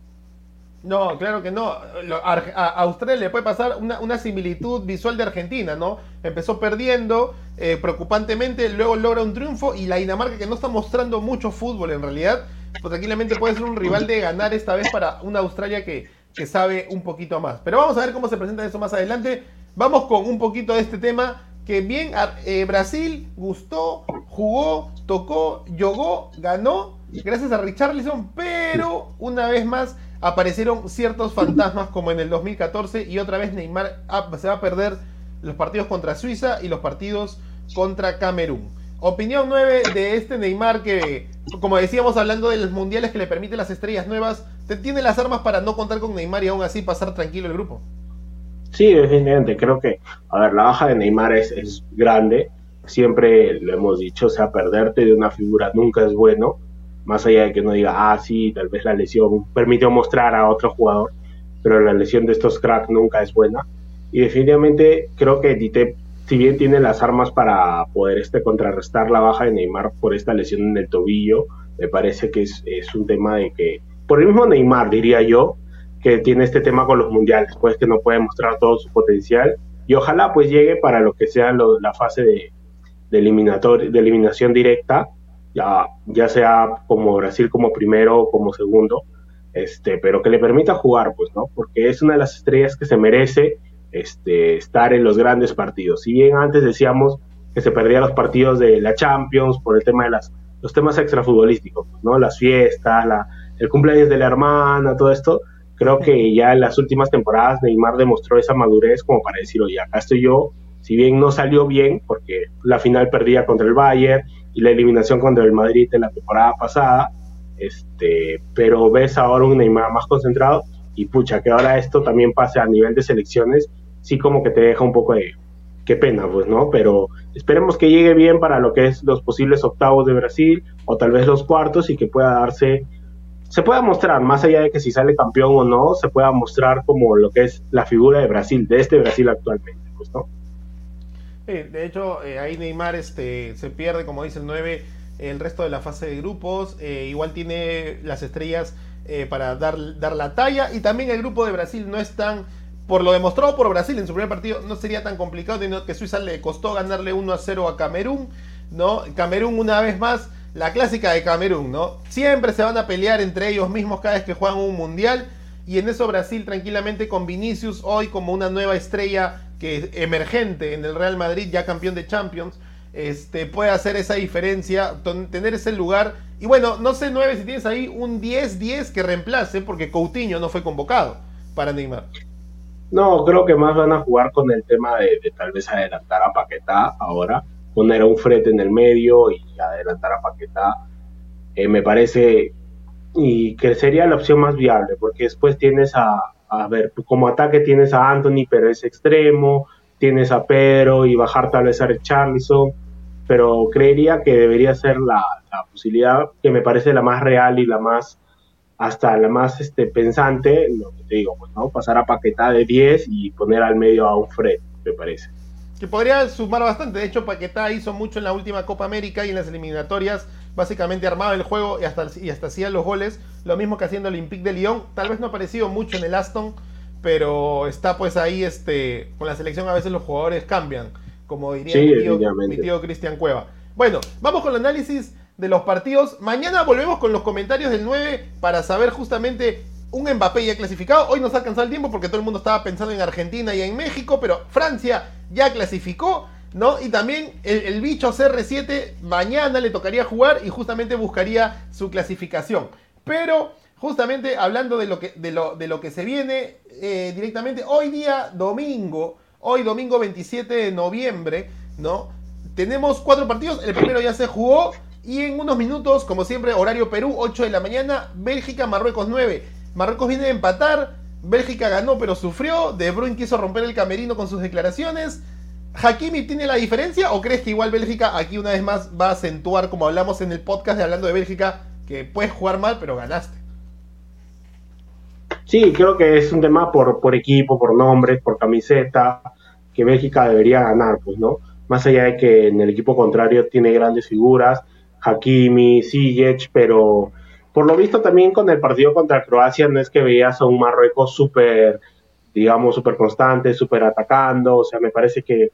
No, claro que no. A Australia le puede pasar una, similitud visual de Argentina, ¿no? Empezó perdiendo eh, preocupantemente, luego logra un triunfo y la Dinamarca que no está mostrando mucho fútbol en realidad, pues tranquilamente puede ser un rival de ganar esta vez para una Australia que, que sabe un poquito más. Pero vamos a ver cómo se presenta eso más adelante. Vamos con un poquito de este tema que bien eh, Brasil gustó, jugó, tocó, jugó, ganó, gracias a Richarlison, pero una vez más aparecieron ciertos fantasmas como en el 2014 y otra vez Neymar se va a perder los partidos contra Suiza y los partidos contra Camerún. Opinión 9 de este Neymar que, como decíamos hablando de los mundiales que le permiten las estrellas nuevas, tiene las armas para no contar con Neymar y aún así pasar tranquilo el grupo. Sí, definitivamente. Creo que, a ver, la baja de Neymar es, es grande. Siempre lo hemos dicho, o sea, perderte de una figura nunca es bueno. Más allá de que no diga, ah, sí, tal vez la lesión permitió mostrar a otro jugador, pero la lesión de estos cracks nunca es buena. Y definitivamente creo que Dite, si bien tiene las armas para poder este, contrarrestar la baja de Neymar por esta lesión en el tobillo, me parece que es, es un tema de que, por el mismo Neymar, diría yo, que tiene este tema con los mundiales, pues que no puede mostrar todo su potencial y ojalá pues llegue para lo que sea la fase de, de, de eliminación directa, ya, ya sea como Brasil como primero o como segundo, este, pero que le permita jugar, pues, ¿no? Porque es una de las estrellas que se merece este, estar en los grandes partidos. Si bien antes decíamos que se perdía los partidos de la Champions por el tema de las, los temas extrafutbolísticos, ¿no? Las fiestas, la, el cumpleaños de la hermana, todo esto, creo que ya en las últimas temporadas Neymar demostró esa madurez como para decir, oye, acá estoy yo, si bien no salió bien, porque la final perdía contra el Bayern y la eliminación contra el Madrid en la temporada pasada, este, pero ves ahora un Neymar más concentrado y pucha, que ahora esto también pase a nivel de selecciones, sí como que te deja un poco de, qué pena, pues, ¿no? Pero esperemos que llegue bien para lo que es los posibles octavos de Brasil o tal vez los cuartos y que pueda darse se pueda mostrar, más allá de que si sale campeón o no, se pueda mostrar como lo que es la figura de Brasil, de este Brasil actualmente, pues, ¿no? De hecho, eh, ahí Neymar este, se pierde, como dice el 9, el resto de la fase de grupos. Eh, igual tiene las estrellas eh, para dar, dar la talla. Y también el grupo de Brasil no es tan. Por lo demostrado por Brasil en su primer partido, no sería tan complicado, teniendo que Suiza le costó ganarle 1 a 0 a Camerún. ¿no? Camerún, una vez más, la clásica de Camerún, ¿no? Siempre se van a pelear entre ellos mismos cada vez que juegan un mundial. Y en eso Brasil tranquilamente con Vinicius hoy como una nueva estrella que emergente en el Real Madrid, ya campeón de Champions, este, puede hacer esa diferencia, tener ese lugar. Y bueno, no sé, 9 si tienes ahí un 10-10 que reemplace, porque Coutinho no fue convocado para Neymar. No, creo que más van a jugar con el tema de, de tal vez adelantar a Paquetá ahora poner a un frete en el medio y adelantar a Paquetá, eh, me parece y que sería la opción más viable, porque después tienes a, a ver, como ataque tienes a Anthony, pero es extremo, tienes a Pedro y bajar tal vez a Richarlison, pero creería que debería ser la, posibilidad que me parece la más real y la más, hasta la más este, pensante, lo que te digo, pues, ¿no? pasar a Paquetá de 10 y poner al medio a un Fred, me parece que podría sumar bastante. De hecho, Paquetá hizo mucho en la última Copa América y en las eliminatorias. Básicamente armaba el juego y hasta, y hasta hacía los goles. Lo mismo que haciendo el Olympique de Lyon. Tal vez no ha aparecido mucho en el Aston, pero está pues ahí este con la selección a veces los jugadores cambian, como diría mi tío Cristian Cueva. Bueno, vamos con el análisis de los partidos. Mañana volvemos con los comentarios del 9 para saber justamente un Mbappé ya clasificado. Hoy nos ha alcanzado el tiempo porque todo el mundo estaba pensando en Argentina y en México, pero Francia ya clasificó, ¿no? Y también el, bicho CR7 mañana le tocaría jugar y justamente buscaría su clasificación. Pero justamente hablando de lo que, de lo, de lo que se viene eh, directamente, hoy día domingo, hoy domingo 27 de noviembre, ¿no? Tenemos cuatro partidos, el primero ya se jugó y en unos minutos, como siempre, horario Perú, 8 de la mañana, Bélgica, Marruecos 9. Marruecos viene a empatar, Bélgica ganó pero sufrió, De Bruyne quiso romper el camerino con sus declaraciones. ¿Hakimi tiene la diferencia o crees que igual Bélgica aquí una vez más va a acentuar, como hablamos en el podcast de Hablando de Bélgica, que puedes jugar mal pero ganaste? Sí, creo que es un tema por, por equipo, por nombres, por camiseta, que Bélgica debería ganar, pues, ¿no? Más allá de que en el equipo contrario tiene grandes figuras, Hakimi, Ziyech, pero por lo visto también con el partido contra Croacia no es que veías a un Marruecos súper, digamos, súper constante, súper atacando, o sea, me parece que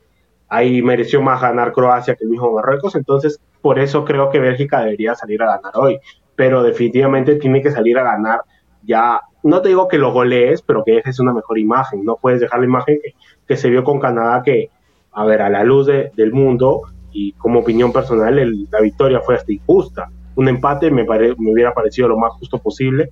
ahí mereció más ganar Croacia que el mismo Marruecos, entonces por eso creo que Bélgica debería salir a ganar hoy, pero definitivamente tiene que salir a ganar ya, no te digo que lo golees, pero que dejes una mejor imagen, no puedes dejar la imagen que, se vio con Canadá que, a ver, a la luz del mundo y como opinión personal, la victoria fue hasta injusta. Un empate me, me hubiera parecido lo más justo posible,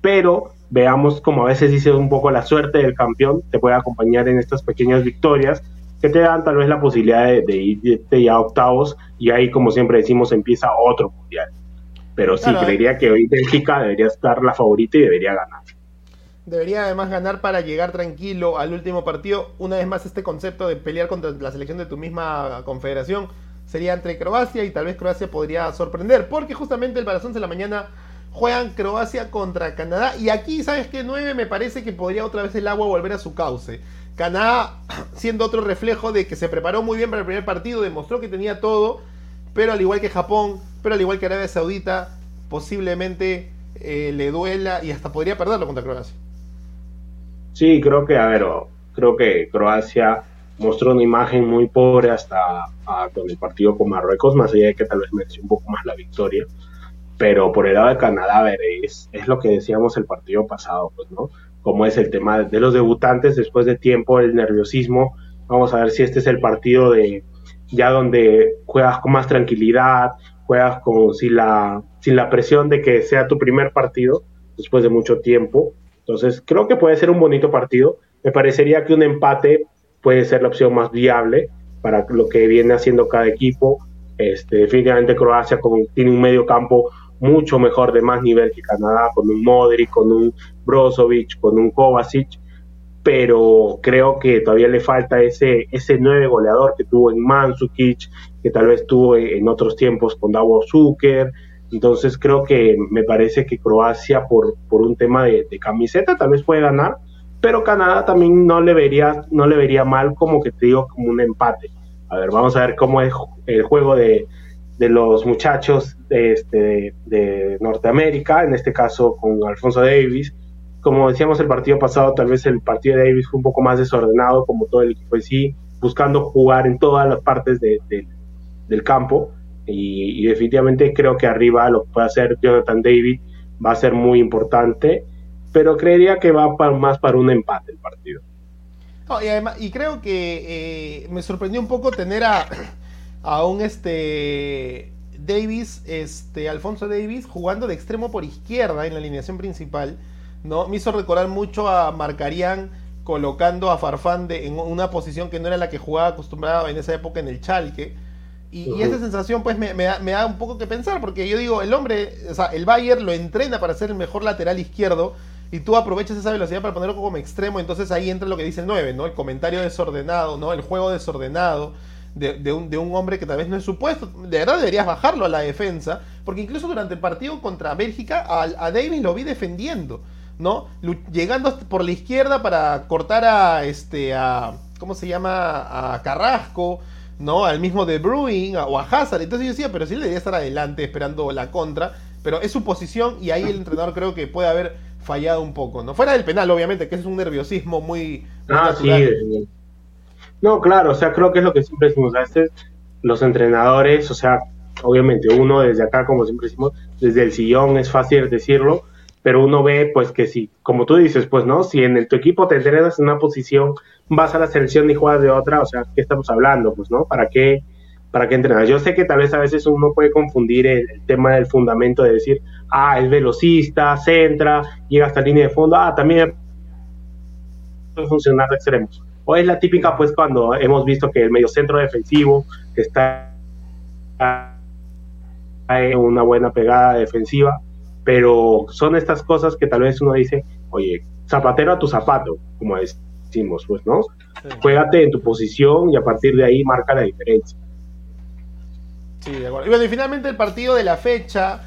pero veamos como a veces dice un poco la suerte del campeón te puede acompañar en estas pequeñas victorias que te dan tal vez la posibilidad de, irte ya a octavos y ahí como siempre decimos empieza otro mundial. Pero sí, creería que hoy Bélgica debería estar la favorita y debería ganar. Debería además ganar para llegar tranquilo al último partido. Una vez más este concepto de pelear contra la selección de tu misma confederación sería entre Croacia y tal vez Croacia podría sorprender. Porque justamente el las 11 de la mañana juegan Croacia contra Canadá. Y aquí, ¿sabes qué? 9 me parece que podría otra vez el agua volver a su cauce. Canadá, [clears throat] siendo otro reflejo de que se preparó muy bien para el primer partido, demostró que tenía todo, pero al igual que Japón, pero al igual que Arabia Saudita, posiblemente eh, le duela y hasta podría perderlo contra Croacia. Sí, creo que, a ver, creo que Croacia mostró una imagen muy pobre hasta con el partido con Marruecos, más allá de que tal vez mereció un poco más la victoria. Pero por el lado de Canadá, a ver, es, es lo que decíamos el partido pasado, pues, ¿no? como es el tema de los debutantes después de tiempo, el nerviosismo. Vamos a ver si este es el partido de ya donde juegas con más tranquilidad, juegas con sin la, sin la presión de que sea tu primer partido después de mucho tiempo. Entonces, creo que puede ser un bonito partido. Me parecería que un empate puede ser la opción más viable para lo que viene haciendo cada equipo. Este, definitivamente Croacia tiene un medio campo mucho mejor de más nivel que Canadá, con un Modric, con un Brozovic, con un Kovacic, pero creo que todavía le falta ese, ese nueve goleador que tuvo en Mansukic, que tal vez tuvo en otros tiempos con Davor Zucker. Entonces creo que me parece que Croacia por, por un tema de, camiseta tal vez puede ganar, pero Canadá también no le vería, no le vería mal como que te digo como un empate. A ver, vamos a ver cómo es el juego de, de los muchachos este, de, Norteamérica, en este caso con Alfonso Davis. Como decíamos el partido pasado, tal vez el partido de Davis fue un poco más desordenado, como todo el equipo en sí, buscando jugar en todas las partes del campo. Y, definitivamente creo que arriba lo que puede hacer Jonathan David va a ser muy importante, pero creería que va más para un empate el partido. y, además, y creo que eh, me sorprendió un poco tener a a un este Davis, este Alfonso Davis jugando de extremo por izquierda en la alineación principal, ¿no? Me hizo recordar mucho a Marcarián colocando a Farfán en una posición que no era la que jugaba acostumbrado en esa época en el Chalque. Y, esa sensación pues me, da, un poco que pensar, porque yo digo, el hombre, o sea, el Bayern lo entrena para ser el mejor lateral izquierdo, y tú aprovechas esa velocidad para ponerlo como extremo, entonces ahí entra lo que dice el 9, ¿no? El comentario desordenado, ¿no? El juego desordenado de, un, de, un, hombre que tal vez no es supuesto. De verdad deberías bajarlo a la defensa, porque incluso durante el partido contra Bélgica a, a Davis lo vi defendiendo, ¿no? Llegando por la izquierda para cortar a este a ¿cómo se llama? a Carrasco, ¿no? Al mismo de Brewing o a Hazard. Entonces yo decía, pero sí debería estar adelante esperando la contra, pero es su posición y ahí el entrenador creo que puede haber fallado un poco, ¿no? Fuera del penal, obviamente, que es un nerviosismo muy, ah, Sí, no, claro, o sea, creo que es lo que siempre decimos a veces, los entrenadores, o sea, obviamente uno desde acá, como siempre decimos, desde el sillón es fácil decirlo, pero uno ve, pues, que si, como tú dices, pues, ¿no? Si en el, tu equipo te entrenas en una posición, vas a la selección y juegas de otra, o sea, ¿qué estamos hablando? Pues, ¿no? ¿Para qué, para qué entrenas? Yo sé que tal vez a veces uno puede confundir el, tema del fundamento de decir, ah, es velocista, centra, llega hasta línea de fondo, ah, también puede funcionar de extremos o es la típica, pues, cuando hemos visto que el mediocentro defensivo está en una buena pegada defensiva, pero son estas cosas que tal vez uno dice, oye, zapatero a tu zapato, como decimos, pues, ¿no? Juégate en tu posición y a partir de ahí marca la diferencia. Sí, de acuerdo. Y bueno, y finalmente el partido de la fecha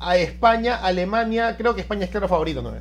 a España, Alemania, creo que España es claro favorito, ¿no?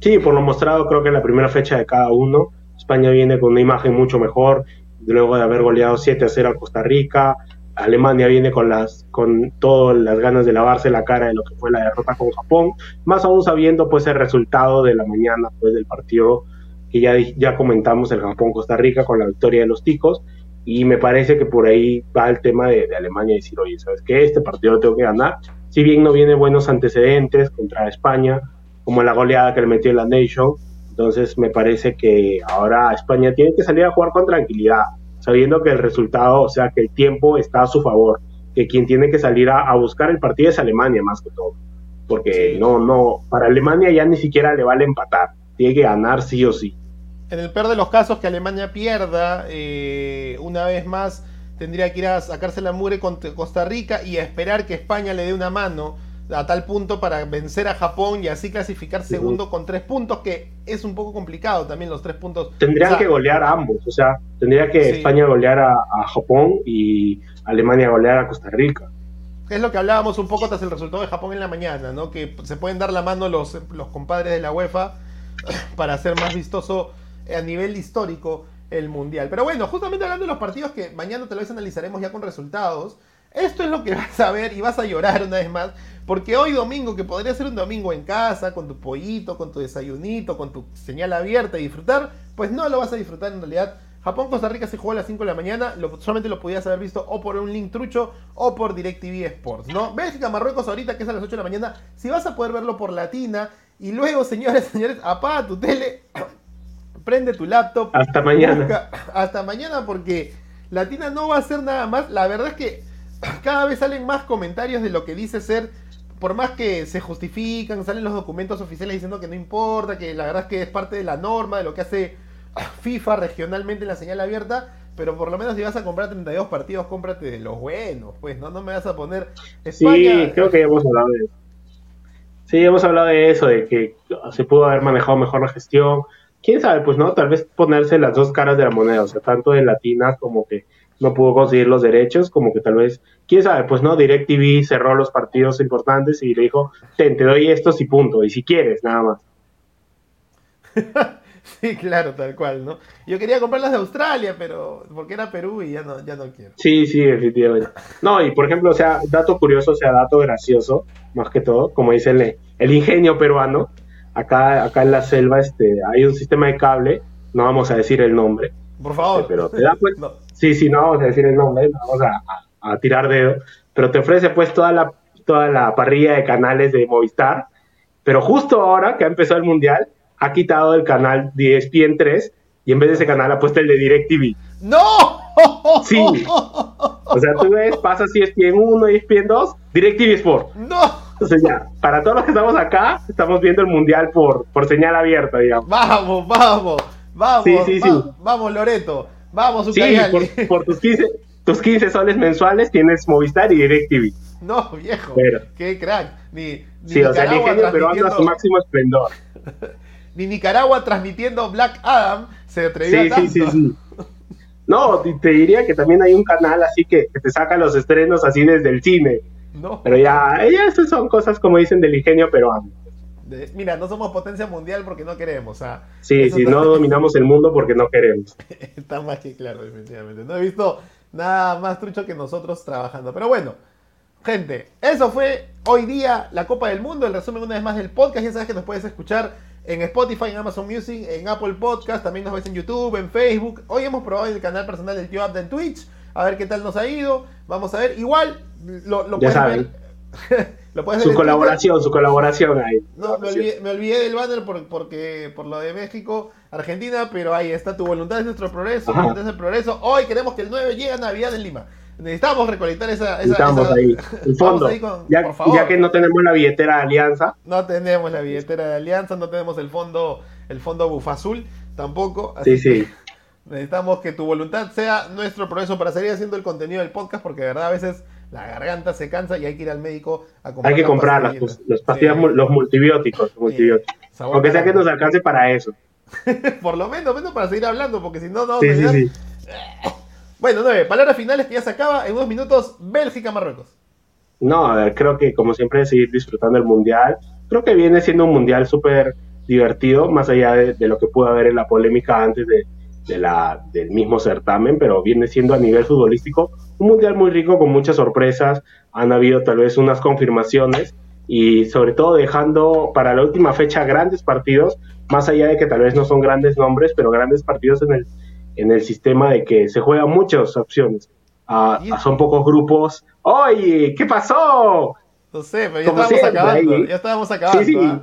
Sí, por lo mostrado, creo que en la primera fecha de cada uno, España viene con una imagen mucho mejor, luego de haber goleado 7 a 0 a Costa Rica. Alemania viene con las con todas las ganas de lavarse la cara de lo que fue la derrota con Japón, más aún sabiendo pues el resultado de la mañana pues del partido que ya, ya comentamos el Japón-Costa Rica con la victoria de los ticos y me parece que por ahí va el tema de, Alemania y decir, oye, ¿sabes qué? Este partido lo tengo que ganar. Si bien no viene buenos antecedentes contra España, como la goleada que le metió en la Nation, entonces me parece que ahora España tiene que salir a jugar con tranquilidad, sabiendo que el resultado, o sea, que el tiempo está a su favor, que quien tiene que salir a, buscar el partido es Alemania más que todo, porque no, no, para Alemania ya ni siquiera le vale empatar, tiene que ganar sí o sí en el peor de los casos que Alemania pierda, eh, una vez más tendría que ir a sacarse la mure con Costa Rica y a esperar que España le dé una mano a tal punto para vencer a Japón y así clasificar segundo con tres puntos, que es un poco complicado también los tres puntos. Tendrían que golear a ambos, o sea, tendría que España golear a, Japón y Alemania golear a Costa Rica. Es lo que hablábamos un poco tras el resultado de Japón en la mañana, ¿no? Que se pueden dar la mano los, los compadres de la UEFA [coughs] para hacer más vistoso a nivel histórico el Mundial. Pero bueno, justamente hablando de los partidos que mañana tal vez analizaremos ya con resultados, esto es lo que [laughs] vas a ver y vas a llorar una vez más, porque hoy domingo, que podría ser un domingo en casa, con tu pollito, con tu desayunito, con tu señal abierta y disfrutar, pues no lo vas a disfrutar en realidad. Japón-Costa Rica se jugó a las 5 de la mañana, solamente lo podías haber visto o por un link trucho o por DirecTV Sports, ¿no? Bélgica-Marruecos ahorita que es a las 8 de la mañana, si vas a poder verlo por Latina y luego, señores, señores, apaga tu tele prende tu laptop. Hasta mañana. hasta mañana porque Latina no va a hacer nada más. La verdad es que cada vez salen más comentarios de lo que dice ser, por más que se justifican, salen los documentos oficiales diciendo que no importa, que la verdad es que es parte de la norma, de lo que hace FIFA regionalmente en la señal abierta. Pero por lo menos si vas a comprar 32 partidos, cómprate de los buenos, pues, ¿no? No me vas a poner España. Sí, creo que hemos hablado de eso. Sí, hemos hablado de eso, de que se pudo haber manejado mejor la gestión, quién sabe, pues no, tal vez ponerse las dos caras de la moneda, o sea, tanto de Latina como que no pudo conseguir los derechos, como que tal vez, quién sabe, pues no, DirecTV cerró los partidos importantes y le dijo, ten, te doy estos y punto, y si quieres, nada más. [laughs] sí, claro, tal cual, ¿no? Yo quería comprar las de Australia, pero porque era Perú y ya no, ya no quiero. Sí, sí, definitivamente. No, y por ejemplo, o sea, dato curioso, o sea, dato gracioso, más que todo, como dice el, el ingenio peruano, acá, acá en la selva este, hay un sistema de cable, no vamos a decir el nombre. Por favor. pero te da pues, [laughs] sí, sí, no vamos a decir el nombre, vamos a, a, tirar dedo, pero te ofrece pues toda la, toda la parrilla de canales de Movistar, pero justo ahora que ha empezado el Mundial, ha quitado el canal de ESPN 3 y en vez de ese canal ha puesto el de DirecTV. ¡No! Sí. [laughs] O sea, tú ves, pasas ESPN 1 y ESPN 2, DirecTV Sport. ¡No! Entonces ya, para todos los que estamos acá, estamos viendo el mundial por, por señal abierta, digamos. Vamos, vamos, vamos. Sí, sí, sí. vamos, Loreto. Vamos, Ucayali. Sí, por, tus 15, tus 15 soles mensuales tienes Movistar y DirecTV. No, viejo. qué crack. Ni, sí, o sea, el ingenio peruano a su máximo esplendor. [laughs] ni Nicaragua transmitiendo Black Adam se atrevió sí, a tanto. Sí, sí, sí. [laughs] No, te diría que también hay un canal así que, que te saca los estrenos así desde el cine. No. Pero ya, esas son cosas como dicen del ingenio peruano. mira, no somos potencia mundial porque no queremos. sí, sí, no dominamos el mundo porque no queremos. [laughs] está más que claro, definitivamente. No he visto nada más trucho que nosotros trabajando. Pero bueno, gente, eso fue hoy día la Copa del Mundo. El resumen una vez más del podcast. Ya sabes que nos puedes escuchar en Spotify, en Amazon Music, en Apple Podcast. También nos ves en YouTube, en Facebook. Hoy hemos probado el canal personal del Tío Abda en Twitch. A ver qué tal nos ha ido. Vamos a ver. Igual, lo, lo ya saben. [laughs] su colaboración, su colaboración ahí. No, me olvidé, del banner por, porque, por lo de México, Argentina, pero ahí está tu voluntad es nuestro progreso, voluntad es el progreso. Hoy queremos que el 9 llegue a Navidad en Lima. Necesitamos recolectar esa, esa, ahí, [laughs] el fondo. ya, ya, que no tenemos la billetera de Alianza. No tenemos la billetera de Alianza, no tenemos el fondo, el fondo bufazul tampoco. sí, sí. Necesitamos que tu voluntad sea nuestro progreso para seguir haciendo el contenido del podcast, porque de verdad a veces la garganta se cansa y hay que ir al médico a comprar. Hay que comprar las, pastillas, los multibióticos, multibióticos. Aunque sea que nos alcance para eso. [laughs] Por lo menos, menos para seguir hablando, porque si no, no. Sí, sí, sí. [laughs] Bueno, nueve, palabras finales que ya se acaba. En unos minutos, Bélgica-Marruecos. No, a ver, creo que como siempre seguir disfrutando el mundial. Creo que viene siendo un mundial súper divertido, más allá de, lo que pudo haber en la polémica antes de, de la, del mismo certamen, pero viene siendo a nivel futbolístico un mundial muy rico con muchas sorpresas. Han habido tal vez unas confirmaciones y sobre todo dejando para la última fecha grandes partidos, más allá de que tal vez no son grandes nombres, pero grandes partidos en el, en el sistema de que se juegan muchas opciones. Ah, son pocos grupos. ¡Oye! ¿Qué pasó? No sé, pero ya estábamos acabando. Ya estábamos acabando. Sí, sí. ¿ah?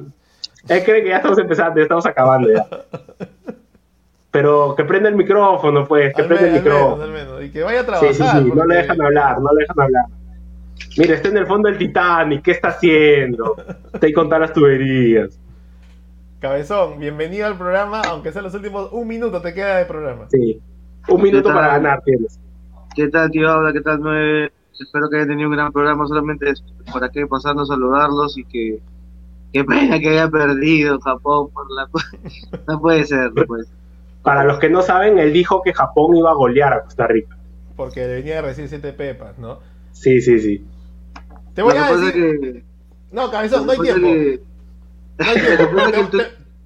Él cree que ya estamos empezando, ya estamos acabando ya. [laughs] Pero que prenda el micrófono, pues, que prenda el micrófono. Al menos, Y que vaya a trabajar. Sí, sí, sí, no le dejan hablar, no le dejan hablar. Mira, está en el fondo del Titanic, ¿qué está haciendo? [laughs] Te contar las tuberías. Cabezón, bienvenido al programa, aunque sea los últimos un minuto te queda de programa. Sí, un minuto para ganar tienes. ¿Qué tal, tío? Habla, ¿qué tal? Nueve? Espero que haya tenido un gran programa, solamente por aquí pasando a saludarlos y que qué pena que haya perdido Japón por la... [laughs] No puede ser, no puede ser. Para los que no saben, él dijo que Japón iba a golear a Costa Rica. Porque le venía de recibir siete pepas, ¿no? Sí, sí, sí. Te voy a decir... Que... No, cabezón, no hay tiempo. No hay tiempo. [laughs]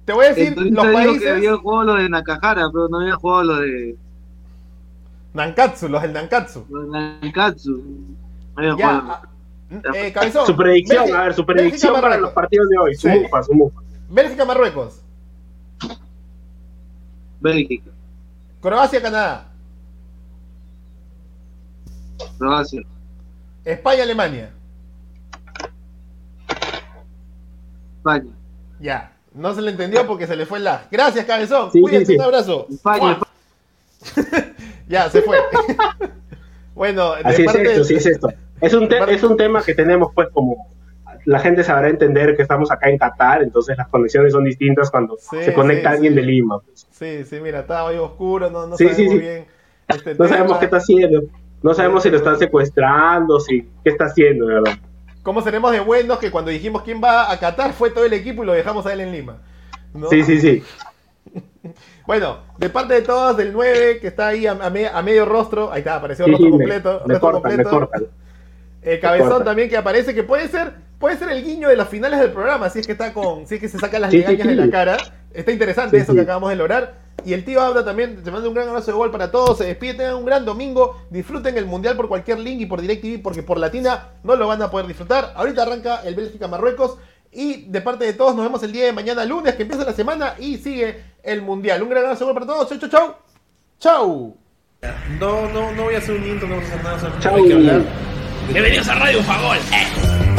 te, voy a decir los países... que había jugado lo de Nakahara, pero no había jugado lo de... Nankatsu, los del Nankatsu. Los del Nankatsu. Había ya, jugado. Eh, cabezón, su predicción, a ver, su predicción para los partidos de hoy. Su sí. mufa, su mufa. Bélgica, Marruecos. Bélgica. Croacia, Canadá. Croacia. España, Alemania. España. Ya. No se le entendió porque se le fue el lag. Gracias, cabezón. Sí, Cuídate, un abrazo. España. [laughs] ya, se fue. [laughs] bueno, de Así parte es esto, sí es esto. Es un, es un tema que tenemos pues como la gente sabrá entender que estamos acá en Qatar, entonces las conexiones son distintas cuando se conecta alguien de Lima. Pues. Sí, sí, mira, está ahí oscuro, no, no sabemos bien. Este no sabemos qué está haciendo, no sabemos si lo están secuestrando, si qué está haciendo, de verdad. ¿Cómo seremos de buenos que cuando dijimos quién va a Qatar fue todo el equipo y lo dejamos a él en Lima? Sí, sí, sí. [laughs] Bueno, de parte de todos, del 9 que está ahí a, medio rostro, ahí está, apareció el rostro completo. Me, rostro completo. El cabezón también que aparece, que puede ser, puede ser el guiño de las finales del programa, si es que está con, si es que se saca las legañas de la cara. Está interesante eso que acabamos de lograr. Y el tío habla también, te manda un gran abrazo de gol para todos, se despide, tengan un gran domingo, disfruten el mundial por cualquier link y por DirecTV, porque por Latina no lo van a poder disfrutar. Ahorita arranca el Bélgica-Marruecos. Y de parte de todos, nos vemos el día de mañana, lunes, que empieza la semana y sigue el mundial. Un gran abrazo de gol para todos. Chau, chau, chau. Chau. No, no, no voy a hacer un intro, no voy a hacer nada. Chau. Bienvenidos a Radio Fagol. Eh.